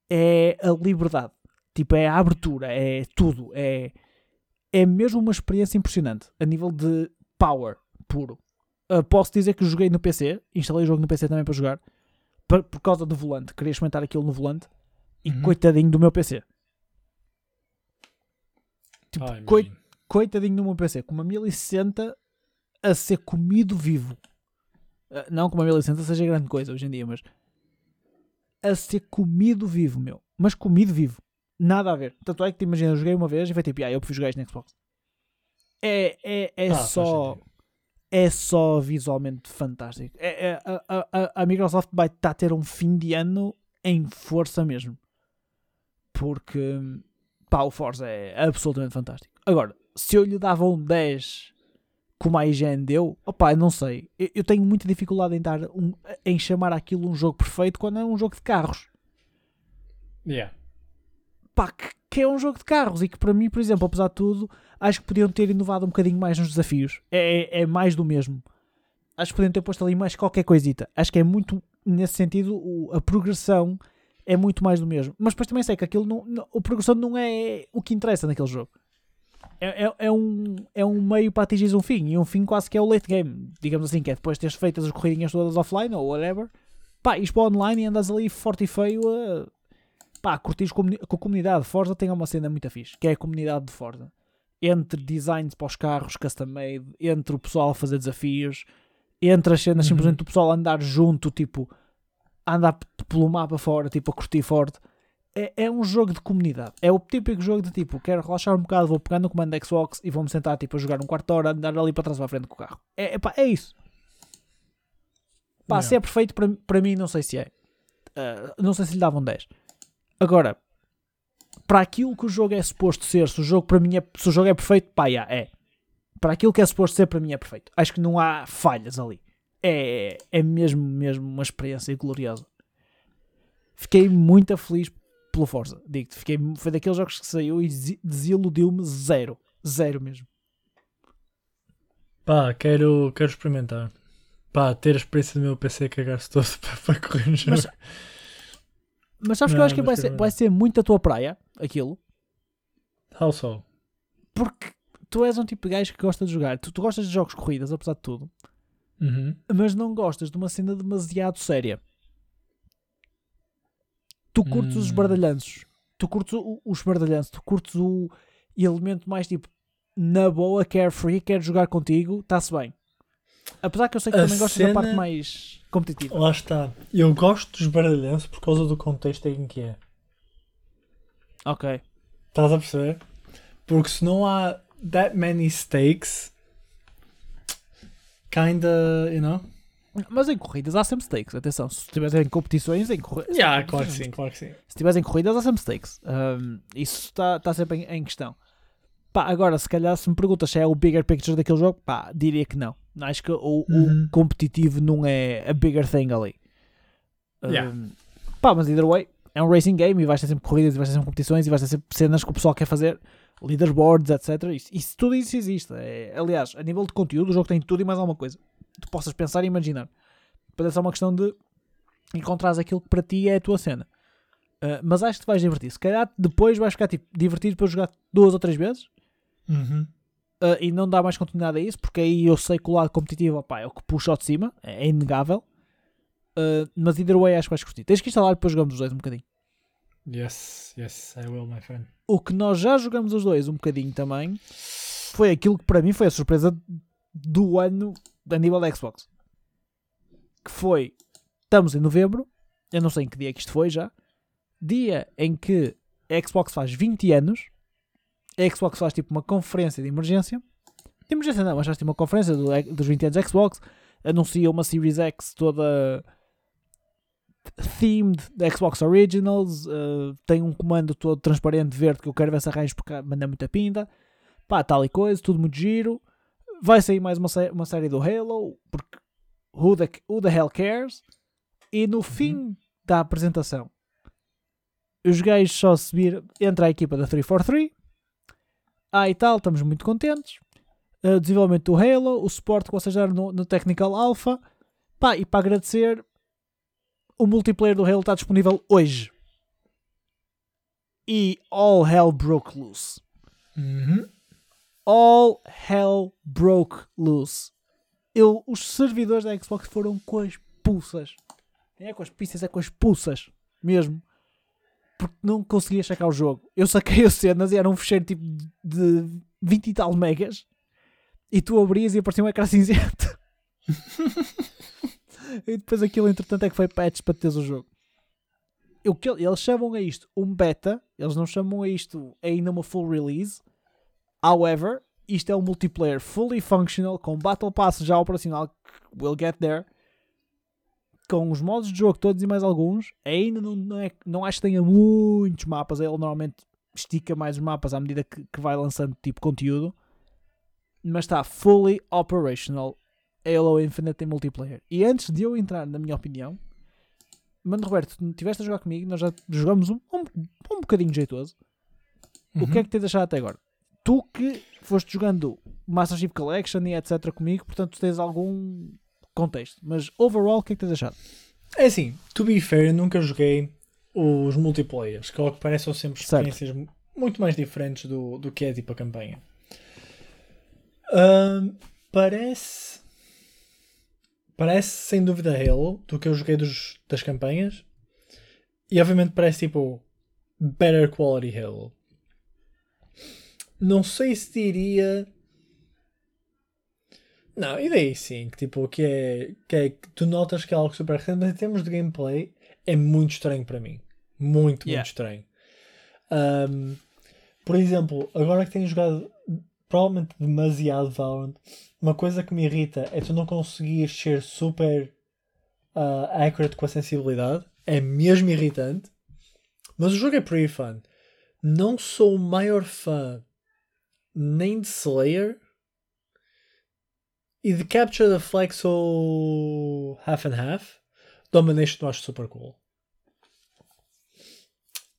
é a liberdade. Tipo, é a abertura, é tudo. É, é mesmo uma experiência impressionante a nível de power puro. Uh, posso dizer que joguei no PC, instalei o jogo no PC também para jogar, por, por causa do volante. Queria experimentar aquilo no volante e Uhum. coitadinho do meu PC. Tipo, Ah, coi- imagino. coitadinho do meu PC, com uma 1060 a ser comido vivo. Ah, Não que uma 1060 seja grande coisa hoje em dia, mas a ser comido vivo, meu. Mas comido vivo. Nada a ver. Tanto é que te imagina, eu joguei uma vez e foi tipo, ah, eu prefiro jogar isto no Xbox. É, é, é Ah, só. É só visualmente fantástico. É, é- a, a- a, a Microsoft vai estar a ter um fim de ano em força mesmo. Porque pá, o Forza é absolutamente fantástico. Agora, se eu lhe dava um 10 como a IGN deu, opá, eu não sei. Eu, eu tenho muita dificuldade em, dar um, em chamar aquilo um jogo perfeito quando é um jogo de carros. Yeah. Pá, que, que é um jogo de carros e que para mim, por exemplo, apesar de tudo, acho que podiam ter inovado um bocadinho mais nos desafios. É, é, é mais do mesmo. Acho que podiam ter posto ali mais qualquer coisita. Acho que é muito, nesse sentido, o- a progressão é muito mais do mesmo. Mas depois também sei que aquilo não, não- a progressão não é o que interessa naquele jogo. É, é, é um, é um meio para atingir um fim. E um fim quase que é o late game. Digamos assim, que é depois de teres feito as corridinhas todas offline ou whatever. Pá, ires para o online e andas ali forte e feio a pá, curtires com, com a comunidade. Forza tem uma cena muito fixe, que é a comunidade de Forza. Entre designs para os carros custom made, entre o pessoal a fazer desafios, entre as cenas Uhum. simplesmente o pessoal a andar junto, tipo, a andar pelo mapa fora, tipo, a curtir forte. É, é um jogo de comunidade. É o típico jogo de tipo, quero relaxar um bocado, vou pegar no comando da Xbox e vou-me sentar tipo, a jogar um quarto de hora, andar ali para trás para a frente com o carro. É, é, pá, é isso. Pá, Yeah. se é perfeito para, para mim, não sei se é. Ah, não sei se lhe davam 10. Agora, para aquilo que o jogo é suposto ser, se o jogo para mim é, se o jogo é perfeito, pá, yeah, é. Para aquilo que é suposto ser, para mim é perfeito. Acho que não há falhas ali. É, é mesmo, mesmo uma experiência gloriosa. Fiquei muito feliz pelo Forza. Digo-te, fiquei, foi daqueles jogos que saiu e desi- desiludiu-me zero. Zero mesmo. Pá, quero, quero experimentar. Pá, ter a experiência do meu PC cagar-se todo para, para correr no jogo. Mas- Mas sabes que eu Não, acho que vai ser, vai ser muito a tua praia, aquilo. How so? Porque tu és um tipo de gajo que gosta de jogar. Tu, tu gostas de jogos corridas, apesar de tudo. Uhum. mas não gostas de uma cena demasiado séria. Tu curtes os Hum. bardalhanços, tu curtes o- os bardalhanços, tu curtes o elemento mais tipo na boa, carefree, quero jogar contigo, está-se bem. Apesar que eu sei que A também gostas da parte cena- mais competitiva. Lá está. Eu gosto dos baralhanços por causa do contexto em que é. Ok. Estás a perceber? Porque se não há that many stakes, kinda, you know? Mas em corridas há sempre stakes, atenção. Se estiveres em competições, em corridas. Yeah, claro que sim, claro que sim. Se estiveres em corridas, há sempre stakes. Um, isso está tá sempre em, em questão. Pá, agora, se calhar, se me perguntas se é o bigger picture daquele jogo, pá, diria que não. Acho que o, o Uhum. competitivo não é a bigger thing ali. Um, Yeah. Pá, mas either way, é um racing game e vais ter sempre corridas, e vais ter sempre competições e vais ter sempre cenas que o pessoal quer fazer, leaderboards, etc. Isso, isso- tudo isso existe. É, aliás, a nível de conteúdo, o jogo tem tudo e mais alguma coisa. Tu possas pensar e imaginar. Depois é só uma questão de encontrares aquilo que para ti é a tua cena. Uh, mas acho que te vais divertir. Se calhar depois vais ficar tipo, divertido para jogar duas ou três vezes Uhum. uh, e não dar mais continuidade a isso, porque aí eu sei que o lado competitivo opá, é o que puxa ao de cima, é inegável. Uh, mas either way acho que vais curtir. Tens que instalar e depois jogamos os dois um bocadinho. Yes, yes, I will, my friend. O que nós já jogamos os dois um bocadinho também foi aquilo que para mim foi a surpresa do ano a nível da Xbox. Que foi, estamos em novembro, eu não sei em que dia que isto foi já, dia em que a Xbox faz 20 anos, a Xbox faz tipo uma conferência de emergência, de emergência não, mas faz tipo uma conferência do- dos 20 anos da Xbox, anuncia uma Series X toda themed da Xbox Originals, uh, tem um comando todo transparente verde que eu quero ver se arranjo porque manda muita pinta, pá, tal e coisa, tudo muito giro. Vai sair mais uma, uma série do Halo, porque who the, who the hell cares? E no fim da apresentação, os gajos só se vir, entra a equipa da 343, ah e tal, estamos muito contentes. uh, desenvolvimento do Halo, o suporte que vocês deram no, no Technical Alpha. Pá, e para agradecer, o multiplayer do Halo está disponível hoje. E all hell broke loose. Uhum. All hell broke loose. Eu, os servidores da Xbox foram com as pulsas. Nem é com as pistas, é com as pulsas. Mesmo. Porque não conseguia checar o jogo. Eu saquei as cenas e era um fecheiro tipo de 20 e tal megas. E tu abrias e aparecia um ecrã cinzento. e depois aquilo, entretanto, é que foi patch para teres o jogo. O que eles chamam a isto um beta, eles não chamam a isto ainda uma full release. However, isto é um multiplayer fully functional, com Battle Pass já operacional, we'll get there, com os modos de jogo todos e mais alguns. Ainda não, não, é, não acho que tenha muitos mapas, ele normalmente estica mais os mapas à medida que, que vai lançando tipo conteúdo, mas está fully operational Halo Infinite em multiplayer. E antes de eu entrar na minha opinião, Mano Roberto, tu estiveste a jogar comigo, nós já jogamos um, um, um bocadinho jeitoso. Uhum. O que é que tens achado até agora? Tu que foste jogando Master Chief Collection e etc comigo, portanto tens algum contexto. Mas overall, o que é que tens achado? É assim, to be fair, eu nunca joguei os multiplayers, que ao que parece são sempre Certo. experiências muito mais diferentes do, do que é tipo a campanha. Ahm, parece. Parece sem dúvida Halo do que eu joguei dos, das campanhas. E obviamente parece tipo better quality Halo. Não sei se diria. Não, e daí sim, que tipo, que é, que é que tu notas que é algo super recente, mas em termos de gameplay é muito estranho para mim. Muito, Yeah. muito estranho. Ahm, por exemplo, agora que tenho jogado provavelmente demasiado Valorant, uma coisa que me irrita é tu não conseguires ser super ah, accurate com a sensibilidade. É mesmo irritante. Mas o jogo é pretty fun. Não sou o maior fã nem de Slayer e de Capture the Flag sou half and half. Domination eu acho super cool.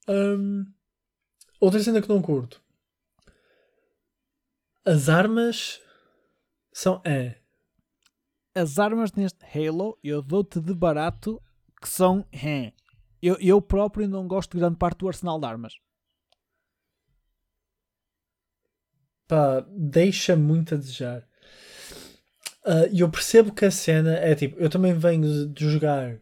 Hum, outra cena que não curto. As armas são. É. As armas neste Halo, eu dou-te de barato que são. eh. Eu, eu próprio não gosto de grande parte do arsenal de armas. pá, deixa muito a desejar. Ah, E eu percebo que a cena é tipo, eu também venho de- de jogar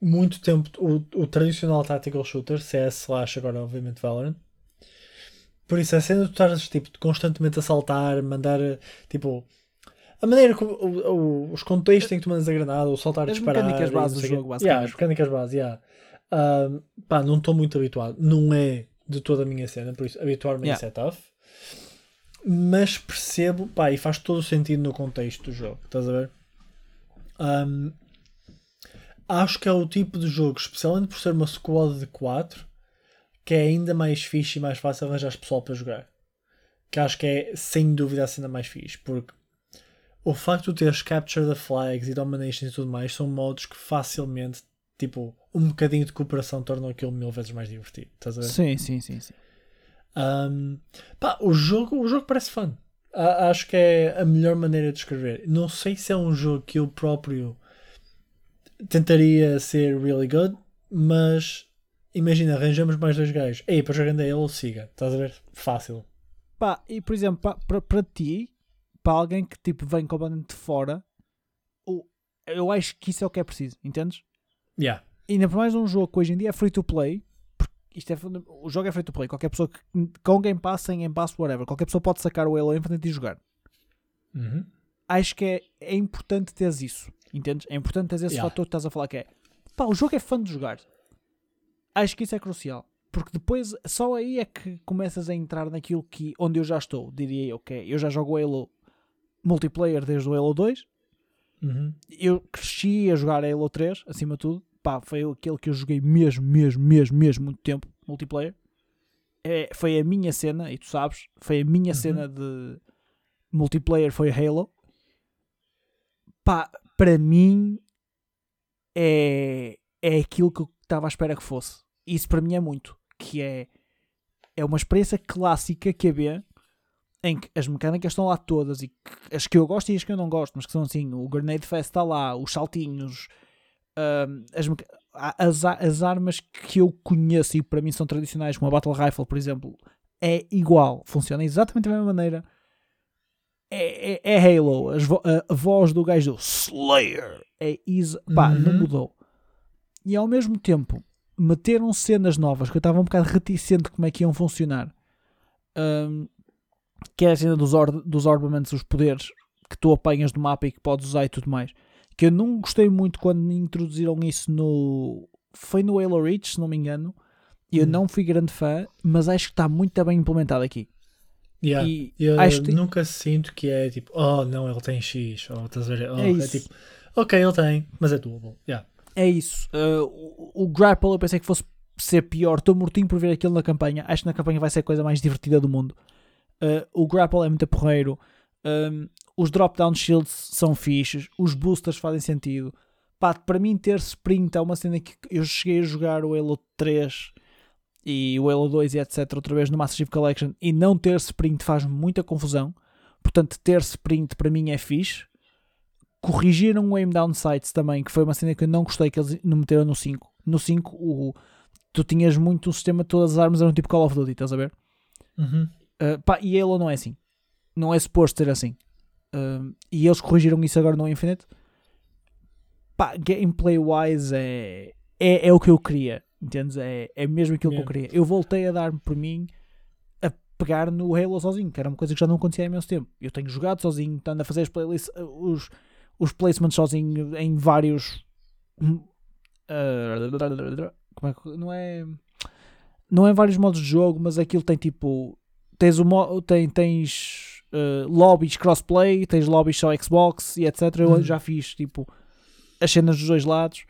muito tempo o, o tradicional tactical shooter, CS slash agora obviamente Valorant. Por isso a cena de tu estás tipo, constantemente a saltar, mandar tipo a maneira como o- o- os contextos em que tu mandas a granada, o saltar As disparar. mecânicas e base não do jogo, Yeah, basicamente. as mecânicas base, yeah. Ah, pá, não estou muito habituado. Não é de toda a minha cena, por isso habituar-me a Yeah. isso é tough mas percebo, pá, e faz todo o sentido no contexto do jogo, estás a ver? Ahm, acho que é o tipo de jogo, especialmente por ser uma squad de 4, que é ainda mais fixe e mais fácil arranjar pessoal para jogar. Que acho que é sem dúvida a cena mais fixe, porque o facto de teres Capture the Flags e Domination e tudo mais são modos que facilmente, tipo, um bocadinho de cooperação tornam aquilo mil vezes mais divertido, estás a ver? Sim, sim, sim, sim. Um, pá, o jogo, o jogo parece fun. A- acho que é a melhor maneira de escrever. Não sei se é um jogo que eu próprio tentaria ser really good, mas imagina, arranjamos mais dois gajos. Ei, para jogando a ele, siga. Estás a ver? Fácil. Pá, e por exemplo, para, ti, para alguém que tipo vem completamente de fora, o- eu acho que isso é o que é preciso, entendes? Yeah. E ainda por mais um jogo que hoje em dia é free to play, isto é, o jogo é free to play, qualquer pessoa que, com Game Pass, sem Game Pass, whatever, qualquer pessoa pode sacar o Halo Infinite e jogar. Uhum. Acho que é, é importante teres isso, entendes? É importante teres esse Yeah. fator que estás a falar que é, pá, o jogo é fã de jogar. Acho que isso é crucial. Porque depois, só aí é que começas a entrar naquilo que, onde eu já estou, diria eu, que é, eu já jogo Halo multiplayer desde o Halo 2, Uhum. eu cresci a jogar Halo 3, acima de tudo. Pá, foi aquele que eu joguei mesmo, mesmo, mesmo, mesmo muito tempo, multiplayer. É, foi a minha cena, e tu sabes, foi a minha Uhum. cena de multiplayer, foi Halo. Pá, para mim é, é aquilo que eu estava à espera que fosse. Isso para mim é muito. Que é, é uma experiência clássica que é bem em que as mecânicas estão lá todas, e as que eu gosto e as que eu não gosto, mas que são assim: o Grenade Fest está lá, os saltinhos, ahm, as, as, as armas que eu conheço e para mim são tradicionais, como a Battle Rifle, por exemplo, é igual, funciona exatamente da mesma maneira. É, é, é Halo, a, a voz do gajo do Slayer é easy, pá, não Uhum. mudou. E ao mesmo tempo, meteram cenas novas que eu estava um bocado reticente como é que iam funcionar. Ahm, que é a cena dos, or dos ornaments, os poderes que tu apanhas do mapa e que podes usar e tudo mais. Que eu não gostei muito quando introduziram isso no. Foi no Halo Reach, se não me engano. E eu Hum. não fui grande fã, mas acho que está muito bem implementado aqui. Yeah. E Eu que- nunca sinto que é tipo, oh não, ele tem X, ou estás a ver? Oh, É é, tipo, ok, ele tem, mas é doable. Yeah. É isso. Uh, o, o Grapple eu pensei que fosse ser pior. Estou mortinho por ver aquilo na campanha. Acho que na campanha vai ser a coisa mais divertida do mundo. Uh, o Grapple é muito porreiro. Um, os drop-down shields são fixes. Os boosters fazem sentido. Pá, para mim ter sprint é uma cena que eu cheguei a jogar o Halo 3 e o Halo 2 e etc. outra vez no Master Chief Collection e não ter sprint faz muita confusão. Portanto, ter sprint para mim é fixe. Corrigiram o aim down sights também, que foi uma cena que eu não gostei que eles não meteram no 5. No 5, o, tu tinhas muito um sistema, todas as armas eram tipo Call of Duty, estás a ver? Uhum. Uh, pá, e Halo não é assim. Não é suposto ser assim. Um, e eles corrigiram isso agora no Infinite. Pá, gameplay wise é, é, é o que eu queria. Entendes? É, é mesmo aquilo que eu Yeah. queria. Eu voltei a dar-me por mim a pegar no Halo sozinho, que era uma coisa que já não acontecia há imenso tempo. Eu tenho jogado sozinho, estando a fazer as playlists, os, os placements sozinho em vários. hum, ah, como é que. Não é. Não é vários modos de jogo, mas aquilo tem tipo. Tens, o tem, tens ah, lobbies crossplay, tens lobbies só Xbox e etc. Eu Uhum. já fiz tipo as cenas dos dois lados.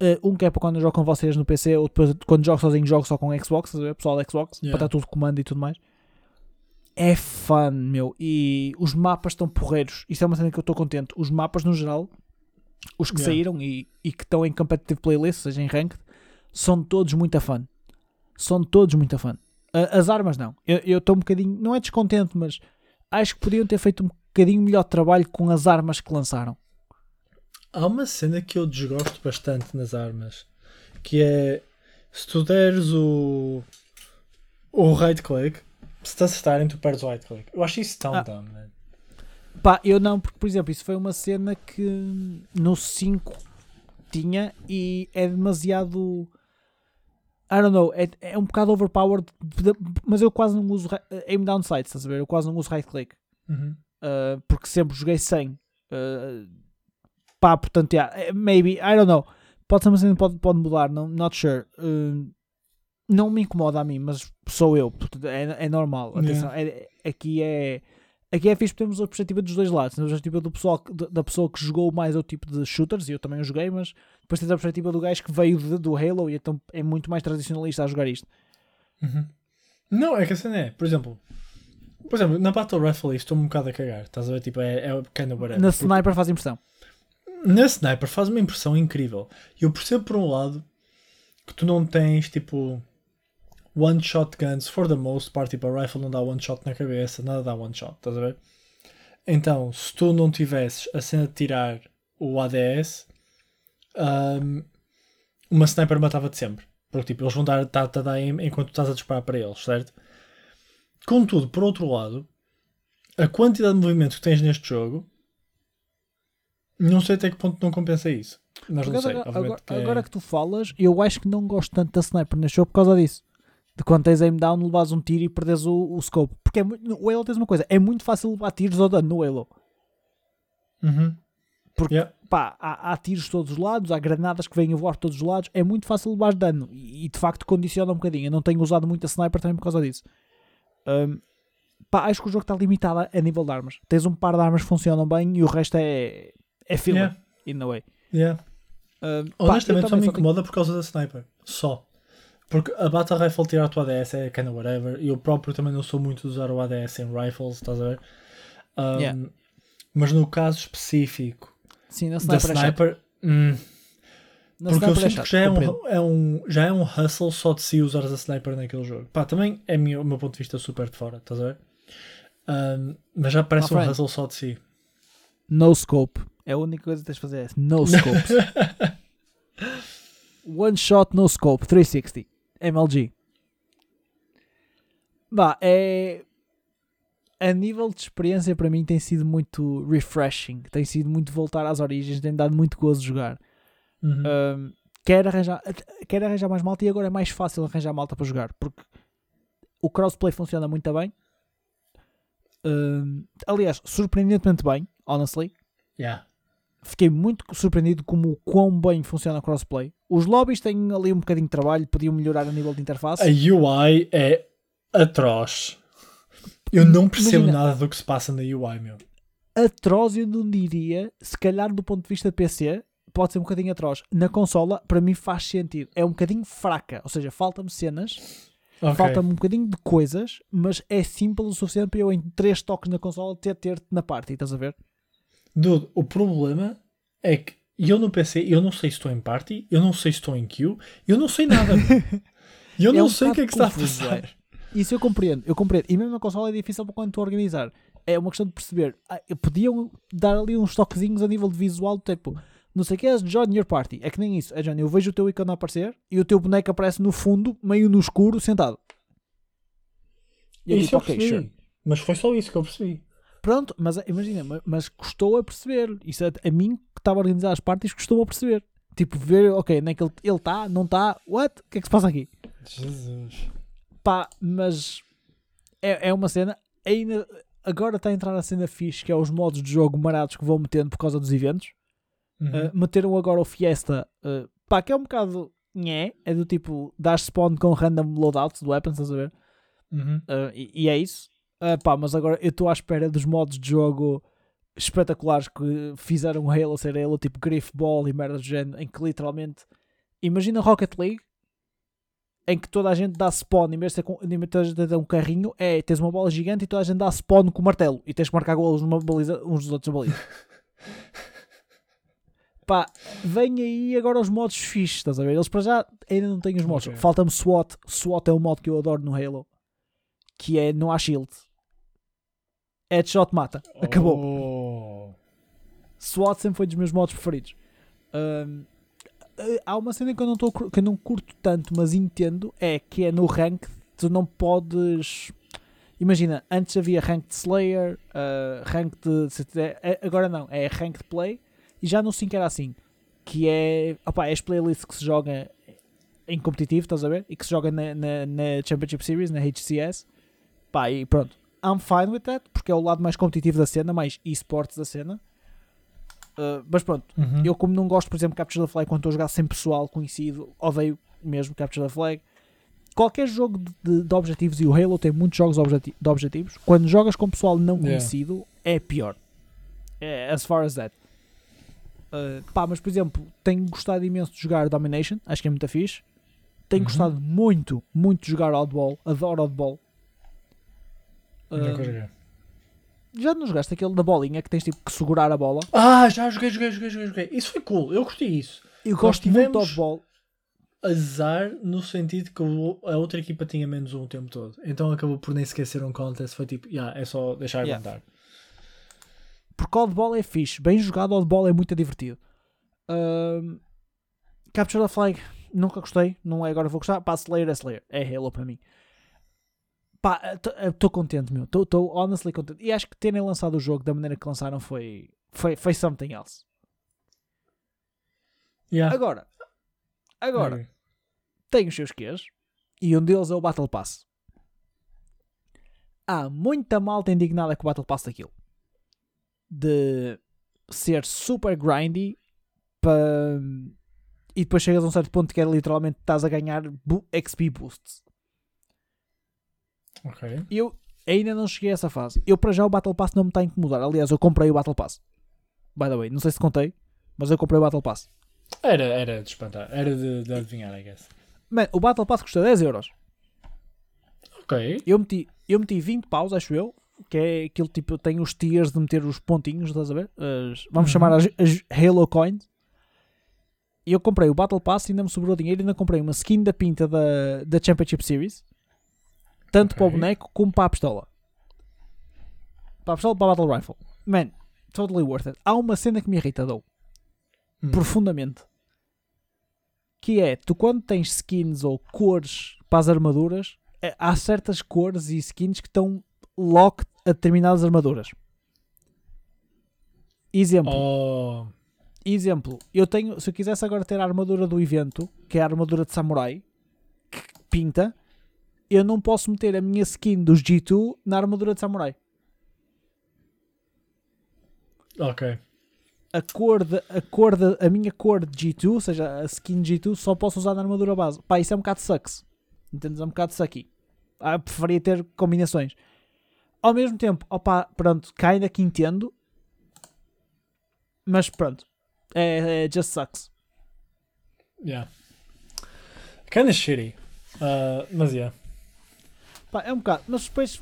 Ah, um que é para quando eu jogo com vocês no PC, ou depois quando jogo sozinho, jogo só com Xbox, pessoal da Xbox, Yeah. para estar tudo comando e tudo mais. É fun, meu. E os mapas estão porreiros. Isso é uma cena que eu estou contente. Os mapas, no geral, os que Yeah. saíram e, e que estão em competitive playlist, seja em ranked, são todos muito fun. São todos muito fun. A- As armas, não. Eu estou um bocadinho, não é descontente, mas acho que podiam ter feito um bocadinho melhor trabalho com as armas que lançaram. Há uma cena que eu desgosto bastante nas armas, que é se tu deres o, o right click, se te acertarem, tu perdes o right click. Eu acho isso tão Ah. dumb, man. Pá, eu não, porque, por exemplo, isso foi uma cena que no 5 tinha e é demasiado. I don't know, é, é um bocado overpowered, mas eu quase não uso ra- aim down sights, estás a ver? Eu quase não uso right click, Uhum. uh, porque sempre joguei sem. Uh, pá, portanto, yeah, eh, maybe, I don't know. Pode ser uma cena que pode, pode mudar, não, not sure. Uh, não me incomoda a mim, mas sou eu, é, é normal. Atenção, é- aqui é. Aqui é fixe porque temos a perspectiva dos dois lados. Temos a perspectiva do pessoal, da pessoa que jogou mais o tipo de shooters, e eu também o joguei, mas depois tens a perspectiva do gajo que veio de- do Halo e então é muito mais tradicionalista a jogar isto. Uhum. Não, é que a cena é, por exemplo, por exemplo, na Battle Rifle estou-me um bocado a cagar, estás a ver? Tipo, é, é kind of whatever. Na Porque sniper faz impressão. na Sniper faz uma impressão incrível. E eu percebo por um lado que tu não tens tipo one shot guns for the most part, tipo a rifle não dá one shot na cabeça, nada dá one shot, estás a ver? Então, se tu não tivesses a cena de tirar o ADS, ahm, uma sniper matava-te sempre. Porque tipo, eles vão dar tá, tá, aim enquanto tu estás a disparar para eles, certo? Contudo, por outro lado, a quantidade de movimento que tens neste jogo não sei até que ponto não compensa isso. Mas não sei, agora- que é- agora que tu falas, eu acho que não gosto tanto da sniper neste jogo por causa disso. De quando tens aim down, levas um tiro e perdes o, o scope. Porque é muito, no Halo tens uma coisa, é muito fácil levar tiros ao dano no Halo. Uhum. Porque Yeah. pá, há, há tiros de todos os lados, há granadas que vêm a voar por todos os lados, é muito fácil levar dano e, e, de facto condiciona um bocadinho. Eu não tenho usado muito a sniper também por causa disso. Hum, pá, acho que o jogo está limitado a nível de armas. Tens um par de armas que funcionam bem e o resto é, é filler, Yeah. in a way. Yeah. Hum, pá, Honestamente, só me só tenho- incomoda por causa da sniper. Só. Porque a Battle Rifle tirar tua ADS é kind of whatever. E eu próprio também não sou muito de usar o ADS em rifles, estás a ver? Um, Yeah. Mas no caso específico Sim, na da sniper, é chato. sniper, hum, Na porque eu é sinto que já é, um, é, um, já é um hustle só de si usar a sniper naquele jogo. Pá, também é meu- o meu ponto de vista super de fora, estás a ver? Um, mas já parece My um friend. hustle só de si. No scope. É a única coisa que tens de fazer. É no scopes. One shot, no scope. 360. MLG. Bah, é. A nível de experiência para mim tem sido muito refreshing. Tem sido muito voltar às origens. Tem dado muito gozo jogar. Uhum. Um, quer, arranjar, quer arranjar mais malta e agora é mais fácil arranjar malta para jogar porque o crossplay funciona muito bem. Um, aliás, surpreendentemente bem, honestly. Yeah. Fiquei muito surpreendido como o quão bem funciona o crossplay. Os lobbies têm ali um bocadinho de trabalho, podiam melhorar a nível de interface. A UI é atroz. Eu não percebo Imagina. nada do que se passa na UI, meu. Atroz, eu não diria, se calhar do ponto de vista de PC, pode ser um bocadinho atroz. Na consola, para mim faz sentido. É um bocadinho fraca, ou seja, falta-me cenas Ok. Falta-me um bocadinho de coisas, mas é simples o suficiente para eu em três toques na consola ter ter-te na party, estás a ver? Dude, o problema é que eu no PC, eu não sei se estou em party, eu não sei se estou em queue, eu não sei nada. Eu É não um sei o que é que está a confuso, passar. Isso eu compreendo, eu compreendo. E mesmo na consola é difícil para quando tu organizar. É uma questão de perceber. Ah, podiam dar ali uns toquezinhos a nível de visual, tipo, não sei o que é, join your party. É que nem isso. É, Johnny, eu vejo o teu ícone a aparecer e o teu boneco aparece no fundo, meio no escuro, sentado. E eu Isso tipo, eu percebi. sure. Mas foi só isso que eu percebi. Pronto, mas imagina, ma- mas custou a perceber. Isso a, a mim que estava a organizar as partes custou a perceber. Tipo, ver, ok, onde é que ele está, não está, what? O que é que se passa aqui? Jesus. Pá, mas é, é uma cena. Ainda, agora está a entrar a cena fixe, que é os modos de jogo marados que vão metendo por causa dos eventos. Uhum. Uh, meteram agora o Fiesta, uh, pá, que é um bocado. Nhé, é do tipo, das spawn com random loadouts de weapons, estás a ver? Uhum. Uh, e, e é isso. Uh, pá, mas agora eu estou à espera dos modos de jogo espetaculares que fizeram o Halo ser Halo, tipo Griff Ball e merda do género, em que literalmente imagina Rocket League em que toda a gente dá spawn, em vez de ter, um carrinho, é tens uma bola gigante e toda a gente dá spawn com o martelo e tens que marcar golos numa baliza, uns dos outros na baliza. Pá, vem aí agora os modos fixes, estás a ver? Eles para já ainda não têm os modos. Ok. Falta-me SWAT. SWAT é um modo que eu adoro no Halo. Que é não há shield. Headshot mata. Acabou. Oh. SWAT sempre foi dos meus modos preferidos. Eh, há uma cena que eu, não tô, que eu não curto tanto, mas entendo, é que é no rank tu não podes. Imagina, antes havia rank de Slayer, uh, rank de. é- Agora não, é rank de play e já no 5 era assim. Que é. Opa, é as playlists que se joga em competitivo, estás a ver? E que se joga na, na, na Championship Series, na HCS. Pá, e pronto. I'm fine with that, porque é o lado mais competitivo da cena, mais esportes da cena. Uh, mas pronto, Uhum. eu como não gosto, por exemplo, de Capture the Flag quando estou a jogar sem pessoal conhecido, odeio mesmo Capture the Flag. Qualquer jogo de, de- objetivos, e o Halo tem muitos jogos objeti- de objetivos, quando jogas com pessoal não Yeah. conhecido, é pior. É, as far as that. Uh, pá, mas por exemplo, tenho gostado imenso de jogar Domination, acho que é muito fixe. Tenho Uhum. gostado muito, muito de jogar Oddball, adoro Oddball. Uh, já não jogaste aquele da bolinha que tens tipo que segurar a bola? Ah, já joguei, joguei, joguei, joguei, joguei. Isso foi cool, eu curti isso. Eu gosto muito de Oddball. Azar no sentido que o- a outra equipa tinha menos um o tempo todo. Então acabou por nem sequer ser um contest. Foi tipo, yeah, é só deixar Yeah. aguentar. Porque oddball é fixe, bem jogado, oddball é muito divertido. Ahm, Capture the Flag, nunca gostei, não é agora vou gostar. Pá, Slayer é Slayer, é Halo para mim. Pá, estou contente, meu, estou honestly contente. E acho que terem lançado o jogo da maneira que lançaram foi, foi, foi something else. Yeah. Agora, agora, tem os seus quês e um deles é o Battle Pass. Há muita malta indignada com o Battle Pass daquilo. De ser super grindy para. E depois chegas a um certo ponto que é literalmente estás a ganhar XP boosts. Ok. Eu ainda não cheguei a essa fase. Eu para já o Battle Pass não me está a incomodar. Aliás, eu comprei o Battle Pass. By the way, não sei se contei, mas eu comprei o Battle Pass. Era, era de espantar. Era de, de adivinhar, I guess. Man, o Battle Pass custa 10 euros. Ok. Eu meti, eu meti 20 paus, acho eu. Que é aquele tipo, tem os tiers de meter os pontinhos, estás a ver? As- vamos Uhum. chamar as, as Halo Coins. E eu comprei o Battle Pass, ainda me sobrou dinheiro, ainda comprei uma skin da pinta da, da Championship Series. Tanto para o boneco como para a pistola. Para a pistola para a Battle Rifle. Man, totally worth it. Há uma cena que me irrita, dou. Hum. Profundamente. Que é, tu quando tens skins ou cores para as armaduras, eh, há certas cores e skins que estão locked a determinadas armaduras. Exemplo. Oh. Exemplo, eu tenho, se eu quisesse agora ter a armadura do evento, que é a armadura de samurai, que pinta, eu não posso meter a minha skin dos G2 na armadura de samurai. Ok. A cor, de, a, cor de, a minha cor de G2, ou seja, a skin G2, só posso usar na armadura base. Pá, isso é um bocado sucks. Entendes? É um bocado sucky. Ah, preferia ter combinações. Ao mesmo tempo, opa, pronto, ainda que entendo. Mas pronto. É, é just sucks. Yeah. Kinda shitty. Uh, mas yeah. Pá, é um bocado. Mas depois,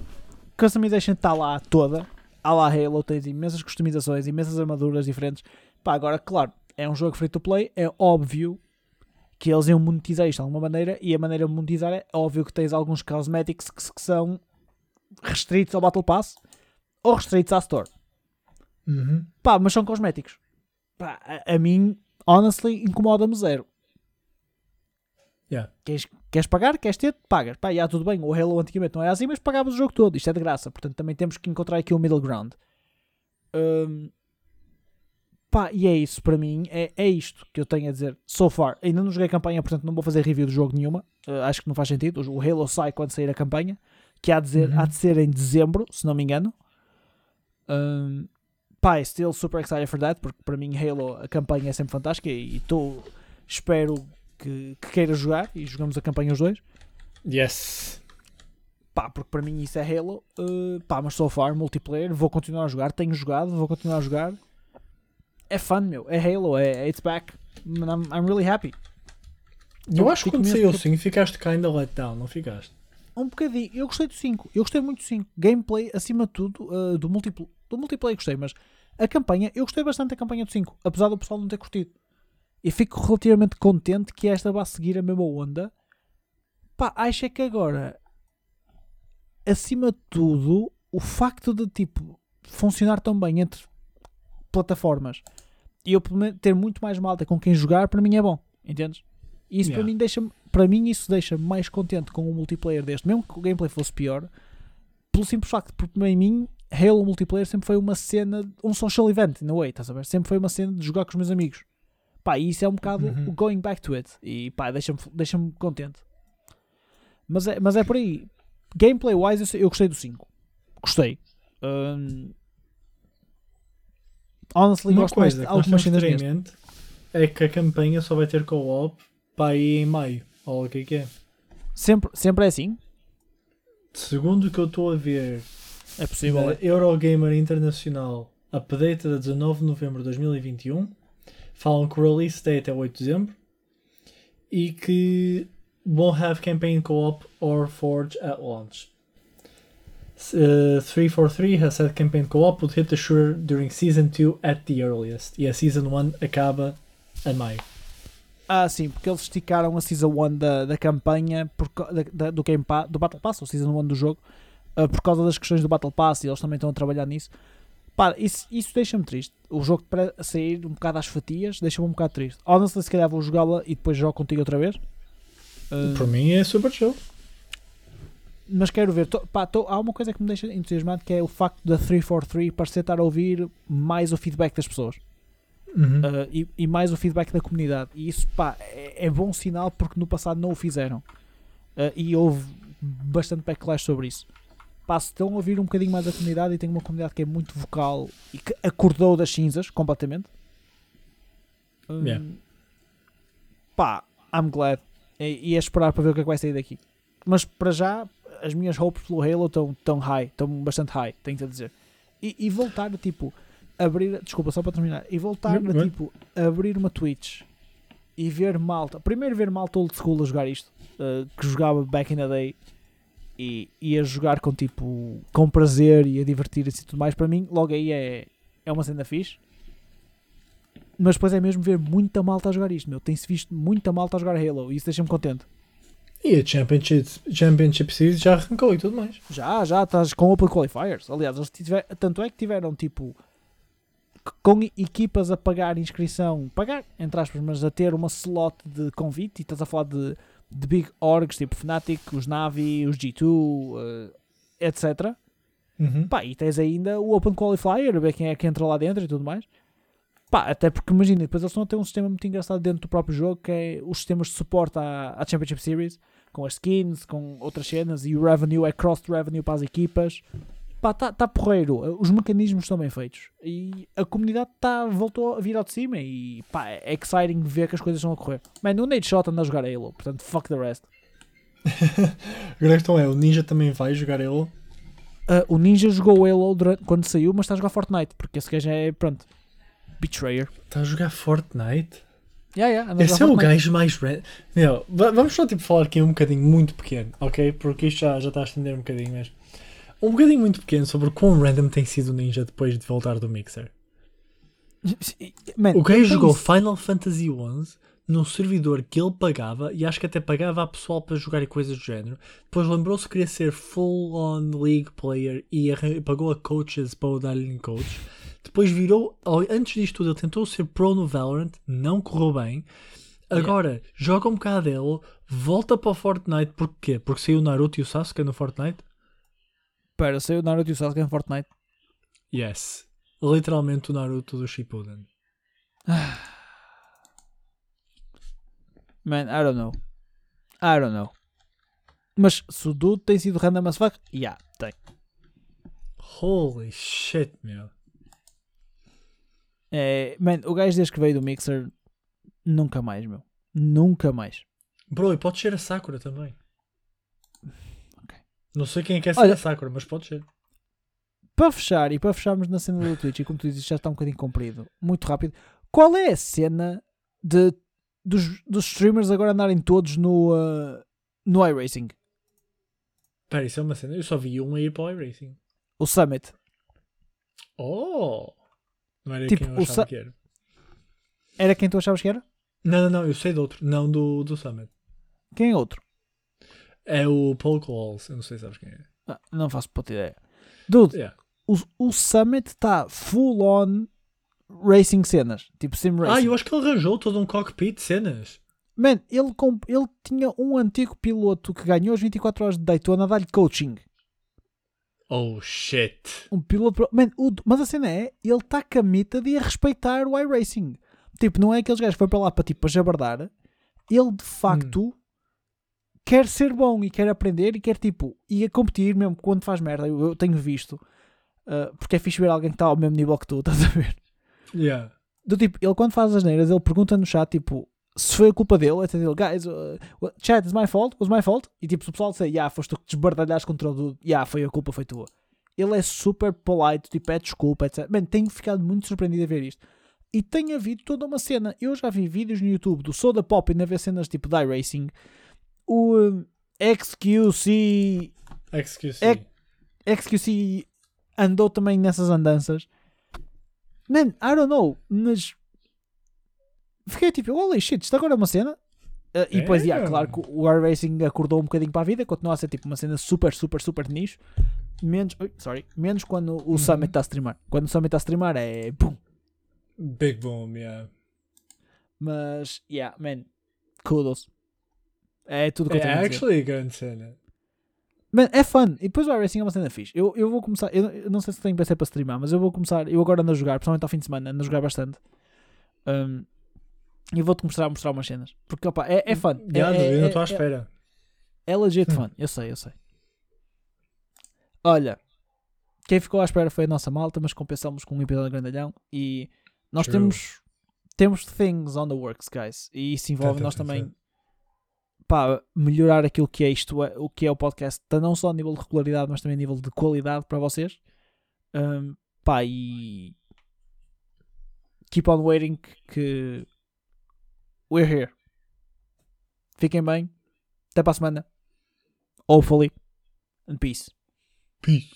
customization está lá toda. Há lá Halo, tens imensas customizações, imensas armaduras diferentes. Pá, agora, claro, é um jogo free to play, é óbvio que eles iam monetizar isto de alguma maneira. E a maneira de monetizar é óbvio que tens alguns cosmetics que, que são restritos ao Battle Pass ou restritos à Store. Uhum. Pá, mas são cosméticos. Pá, a, a mim, honestly, incomoda-me zero. Yeah. Queres, queres pagar? Queres ter? Pagas. Pá, já tudo bem. O Halo antigamente não era assim, mas pagavas o jogo todo. Isto é de graça. Portanto, também temos que encontrar aqui o middle ground. Hum, pá, e é isso para mim. É, é isto que eu tenho a dizer. So far. Ainda não joguei a campanha, portanto não vou fazer review do jogo nenhuma. Uh, acho que não faz sentido. O Halo sai quando sair a campanha. Que há de, dizer, Uhum. há de ser em dezembro, se não me engano. Hum, pá, still super excited for that. Porque para mim Halo, a campanha é sempre fantástica. E estou... Espero que, que queira jogar. E jogamos a campanha os dois. Yes. Pá, porque para mim isso é Halo. Uh, pá, mas so far, multiplayer, vou continuar a jogar. Tenho jogado, vou continuar a jogar. É fun, meu. É Halo, é It's back. I'm, I'm really happy. Eu Eu acho que quando saiu o 5 ficaste kinda let down, não ficaste? Um bocadinho. Eu gostei do 5. Eu gostei muito do 5. Gameplay, acima de tudo, uh, do, multipl do multiplayer gostei, mas a campanha, eu gostei bastante da campanha do 5. Apesar do pessoal não ter curtido. E fico relativamente contente que esta vá seguir a mesma onda. Pá, acho é que agora, acima de tudo, o facto de tipo funcionar tão bem entre plataformas e eu ter muito mais malta com quem jogar, para mim é bom. Entendes? E isso para Yeah. mim deixa para mim isso deixa mais contente com o multiplayer deste, mesmo que o gameplay fosse pior, pelo simples facto, porque para mim Halo multiplayer sempre foi uma cena, um social event, in a way, estás a ver? Sempre foi uma cena de jogar com os meus amigos. Pá, e isso é um bocado Uhum. going back to it. E pá, deixa-me deixa contente. Mas é, mas é por aí. Gameplay wise, eu, eu gostei do 5. Gostei. Hum, honestly, Uma gosto mais coisa de que nós algumas cenas de neste. mente é que a campanha só vai ter co-op para aí em maio. Ou o que é que é? Sempre, sempre é assim? Segundo o que eu estou a ver É possível. é. Eurogamer Internacional, update de 19 de novembro de 2021, falam que o release date é 8 de dezembro e que won't have campaign co-op or forge at launch. Uh, 343 has said campaign co-op would hit the shooter during season 2 at the earliest. E a season 1 acaba em maio. Ah, sim, porque eles esticaram a Season 1 da, da campanha por, da- da- do, Game Pass, do Battle Pass, ou Season 1 do jogo, ah, por causa das questões do Battle Pass e eles também estão a trabalhar nisso. Pá, isso, isso deixa-me triste. O jogo para sair um bocado às fatias deixa-me um bocado triste. Honestly, se calhar vou jogá-la e depois jogo contigo outra vez. Ah, Por mim é super chill. mas quero ver. Tô- pá, tô- há uma coisa que me deixa entusiasmado que é o facto da 343 parecer estar a ouvir mais o feedback das pessoas. Uhum. Uh, e, e mais o feedback da comunidade. E isso pá, é, é bom sinal porque no passado não o fizeram. Uh, e houve bastante backlash sobre isso. Pá, se estão a ouvir um bocadinho mais a comunidade e tem uma comunidade que é muito vocal e que acordou das cinzas completamente. Um, Yeah. Pá, I'm glad. E, e é esperar para ver o que é que vai sair daqui. Mas para já, as minhas hopes pelo Halo estão tão high, estão bastante high, tenho-te a dizer. E, e voltar a tipo abrir, desculpa, só para terminar, e voltar a tipo abrir uma Twitch e ver malta, primeiro ver malta old school a jogar isto, uh, que jogava back in the day e, e a jogar com tipo com prazer e a divertir-se e tudo mais, para mim, logo aí é, é uma cena fixe. Mas depois é mesmo ver muita malta a jogar isto, meu. Tem-se visto muita malta a jogar Halo e isso deixa-me contente. E a Championship, Championship Series já arrancou e tudo mais. Já, já estás com Open Qualifiers. Aliás, eles tiver, tanto é que tiveram tipo com equipas a pagar inscrição, pagar entre aspas, mas a ter uma slot de convite. E estás a falar de, de big orgs tipo Fnatic, os Navi, os G2, eh, etc. Uhum. Pá, e tens ainda o Open Qualifier, ver quem é que entra lá dentro e tudo mais. Pá, até porque imagina, depois eles estão a ter um sistema muito engraçado dentro do próprio jogo que é os sistemas de suporte à, à Championship Series, com as skins, com outras cenas, e o revenue é cross-revenue para as equipas. Pá, está tá porreiro, os mecanismos estão bem feitos e a comunidade tá, voltou a vir ao de cima e pá, é exciting ver que as coisas estão a correr. Mano, o Nate Shot anda a jogar Halo, portanto, fuck the rest. A questão é, o Ninja também vai jogar ele? Ah, o Ninja jogou Halo durante- quando saiu, mas está a jogar Fortnite, porque esse gajo é, pronto, Betrayer. Está a jogar Fortnite? Yeah, yeah, Esse é o gajo mais... ran- Meu, va- vamos só tipo falar aqui um bocadinho muito pequeno, ok? Porque isto já, já está a estender um bocadinho, mas... Um bocadinho muito pequeno sobre o quão random tem sido o Ninja depois de voltar do Mixer. Man, O gajo jogou isso. Final Fantasy XI num servidor que ele pagava e acho que até pagava a pessoal para jogar coisas do género. Depois lembrou-se que queria ser full on league player e pagou a coaches para o darem coach. Depois virou, antes disto tudo, ele tentou ser pro no Valorant, não correu bem. Agora joga um bocado dele, volta para o Fortnite, porquê? Porque saiu o Naruto e o Sasuke no Fortnite? Espera, saiu o Naruto e o Sasuke em Fortnite. Yes. Literalmente o Naruto do Shippuden. Man, I don't know. I don't know. Mas se o dude tem sido random as fuck, yeah, tem. Holy shit, meu. É, man, o gajo desde que veio do Mixer, nunca mais, meu. Nunca mais. Bro, e pode ser a Sakura também. Não sei quem é que é Olha- a Sakura, mas pode ser. Para fechar, e para fecharmos na cena do Twitch, e como tu dizes, já está um bocadinho comprido, muito rápido, qual é a cena de, dos, dos streamers agora andarem todos no, uh, no iRacing? Pera, isso é uma cena. Eu só vi um a ir para o iRacing. O Summit. Oh! Não era Tipo, quem eu achava que era. Era quem tu achavas que era? Não, não, não, eu sei de outro. Não do, do Summit. Quem é outro? É o Paul Coles. Eu não sei se sabes quem é. Ah, não faço puta ideia. Dude, Yeah. o, o Summit está full on racing cenas. Tipo sim racing. Ah, eu acho que ele arranjou todo um cockpit de cenas. Man, ele, comp- ele tinha um antigo piloto que ganhou as 24 horas de Daytona a dar-lhe coaching. Oh shit. Um piloto. Man, o- mas a cena é, ele está camita de a respeitar o iRacing. Tipo, não é aqueles gajos que foi para lá para tipo para jabardar. Ele de facto quer ser bom e quer aprender e quer tipo ir a competir mesmo quando faz merda. Eu, eu tenho visto. ah, porque é fixe ver alguém que está ao mesmo nível que tu, estás a ver? Yeah. Do tipo, ele quando faz as neiras, ele pergunta no chat, tipo, se foi a culpa dele, até dele, guys, uh, chat, is my fault? Was my fault? E tipo, se o pessoal disser, yeah, foste tu que desbardalhaste contra o dude, yeah, foi a culpa, foi tua. Ele é super polite, tipo, é desculpa, etc. Man, tenho ficado muito surpreendido a ver isto. E tem havido toda uma cena. Eu já vi vídeos no YouTube do Soda Pop e a ver cenas tipo die racing. O um, XQC XQC. É- XQC andou também nessas andanças. Man, I don't know, mas fiquei tipo, holy shit, isto agora é uma cena. Uh, e depois, É. yeah, claro que o iRacing acordou um bocadinho para a vida, continua a ser tipo uma cena super, super, super de nicho. Menos, ui, sorry, menos quando o Uhum. Summit está a streamar. Quando o Summit está a streamar é pum. Big Boom, yeah. Mas, yeah, man, kudos. É tudo que eu É tenho a dizer. actually a grande cena. Man, é fun. E depois o iRacing é uma cena fixe. Eu, eu vou começar. Eu, eu não sei se tenho PC para streamar, mas eu vou começar. Eu agora ando a jogar, principalmente ao fim de semana, ando a jogar bastante. Um, e vou-te mostrar, mostrar umas cenas. Porque opa, é, é fun. Yeah, é, eu é, não estou à é, espera. é legit Hum. fun. Eu sei, eu sei. Olha, quem ficou à espera foi a nossa malta, mas compensamos com um episódio de grandalhão. E nós True. temos. Temos things on the works, guys. E isso envolve nós também. Pá, melhorar aquilo que é isto, é- o que é o podcast, tá não só a nível de regularidade, mas também a nível de qualidade para vocês. Um, pá, e keep on waiting que we're here. Fiquem bem. Até para a semana. Hopefully. And peace. Peace.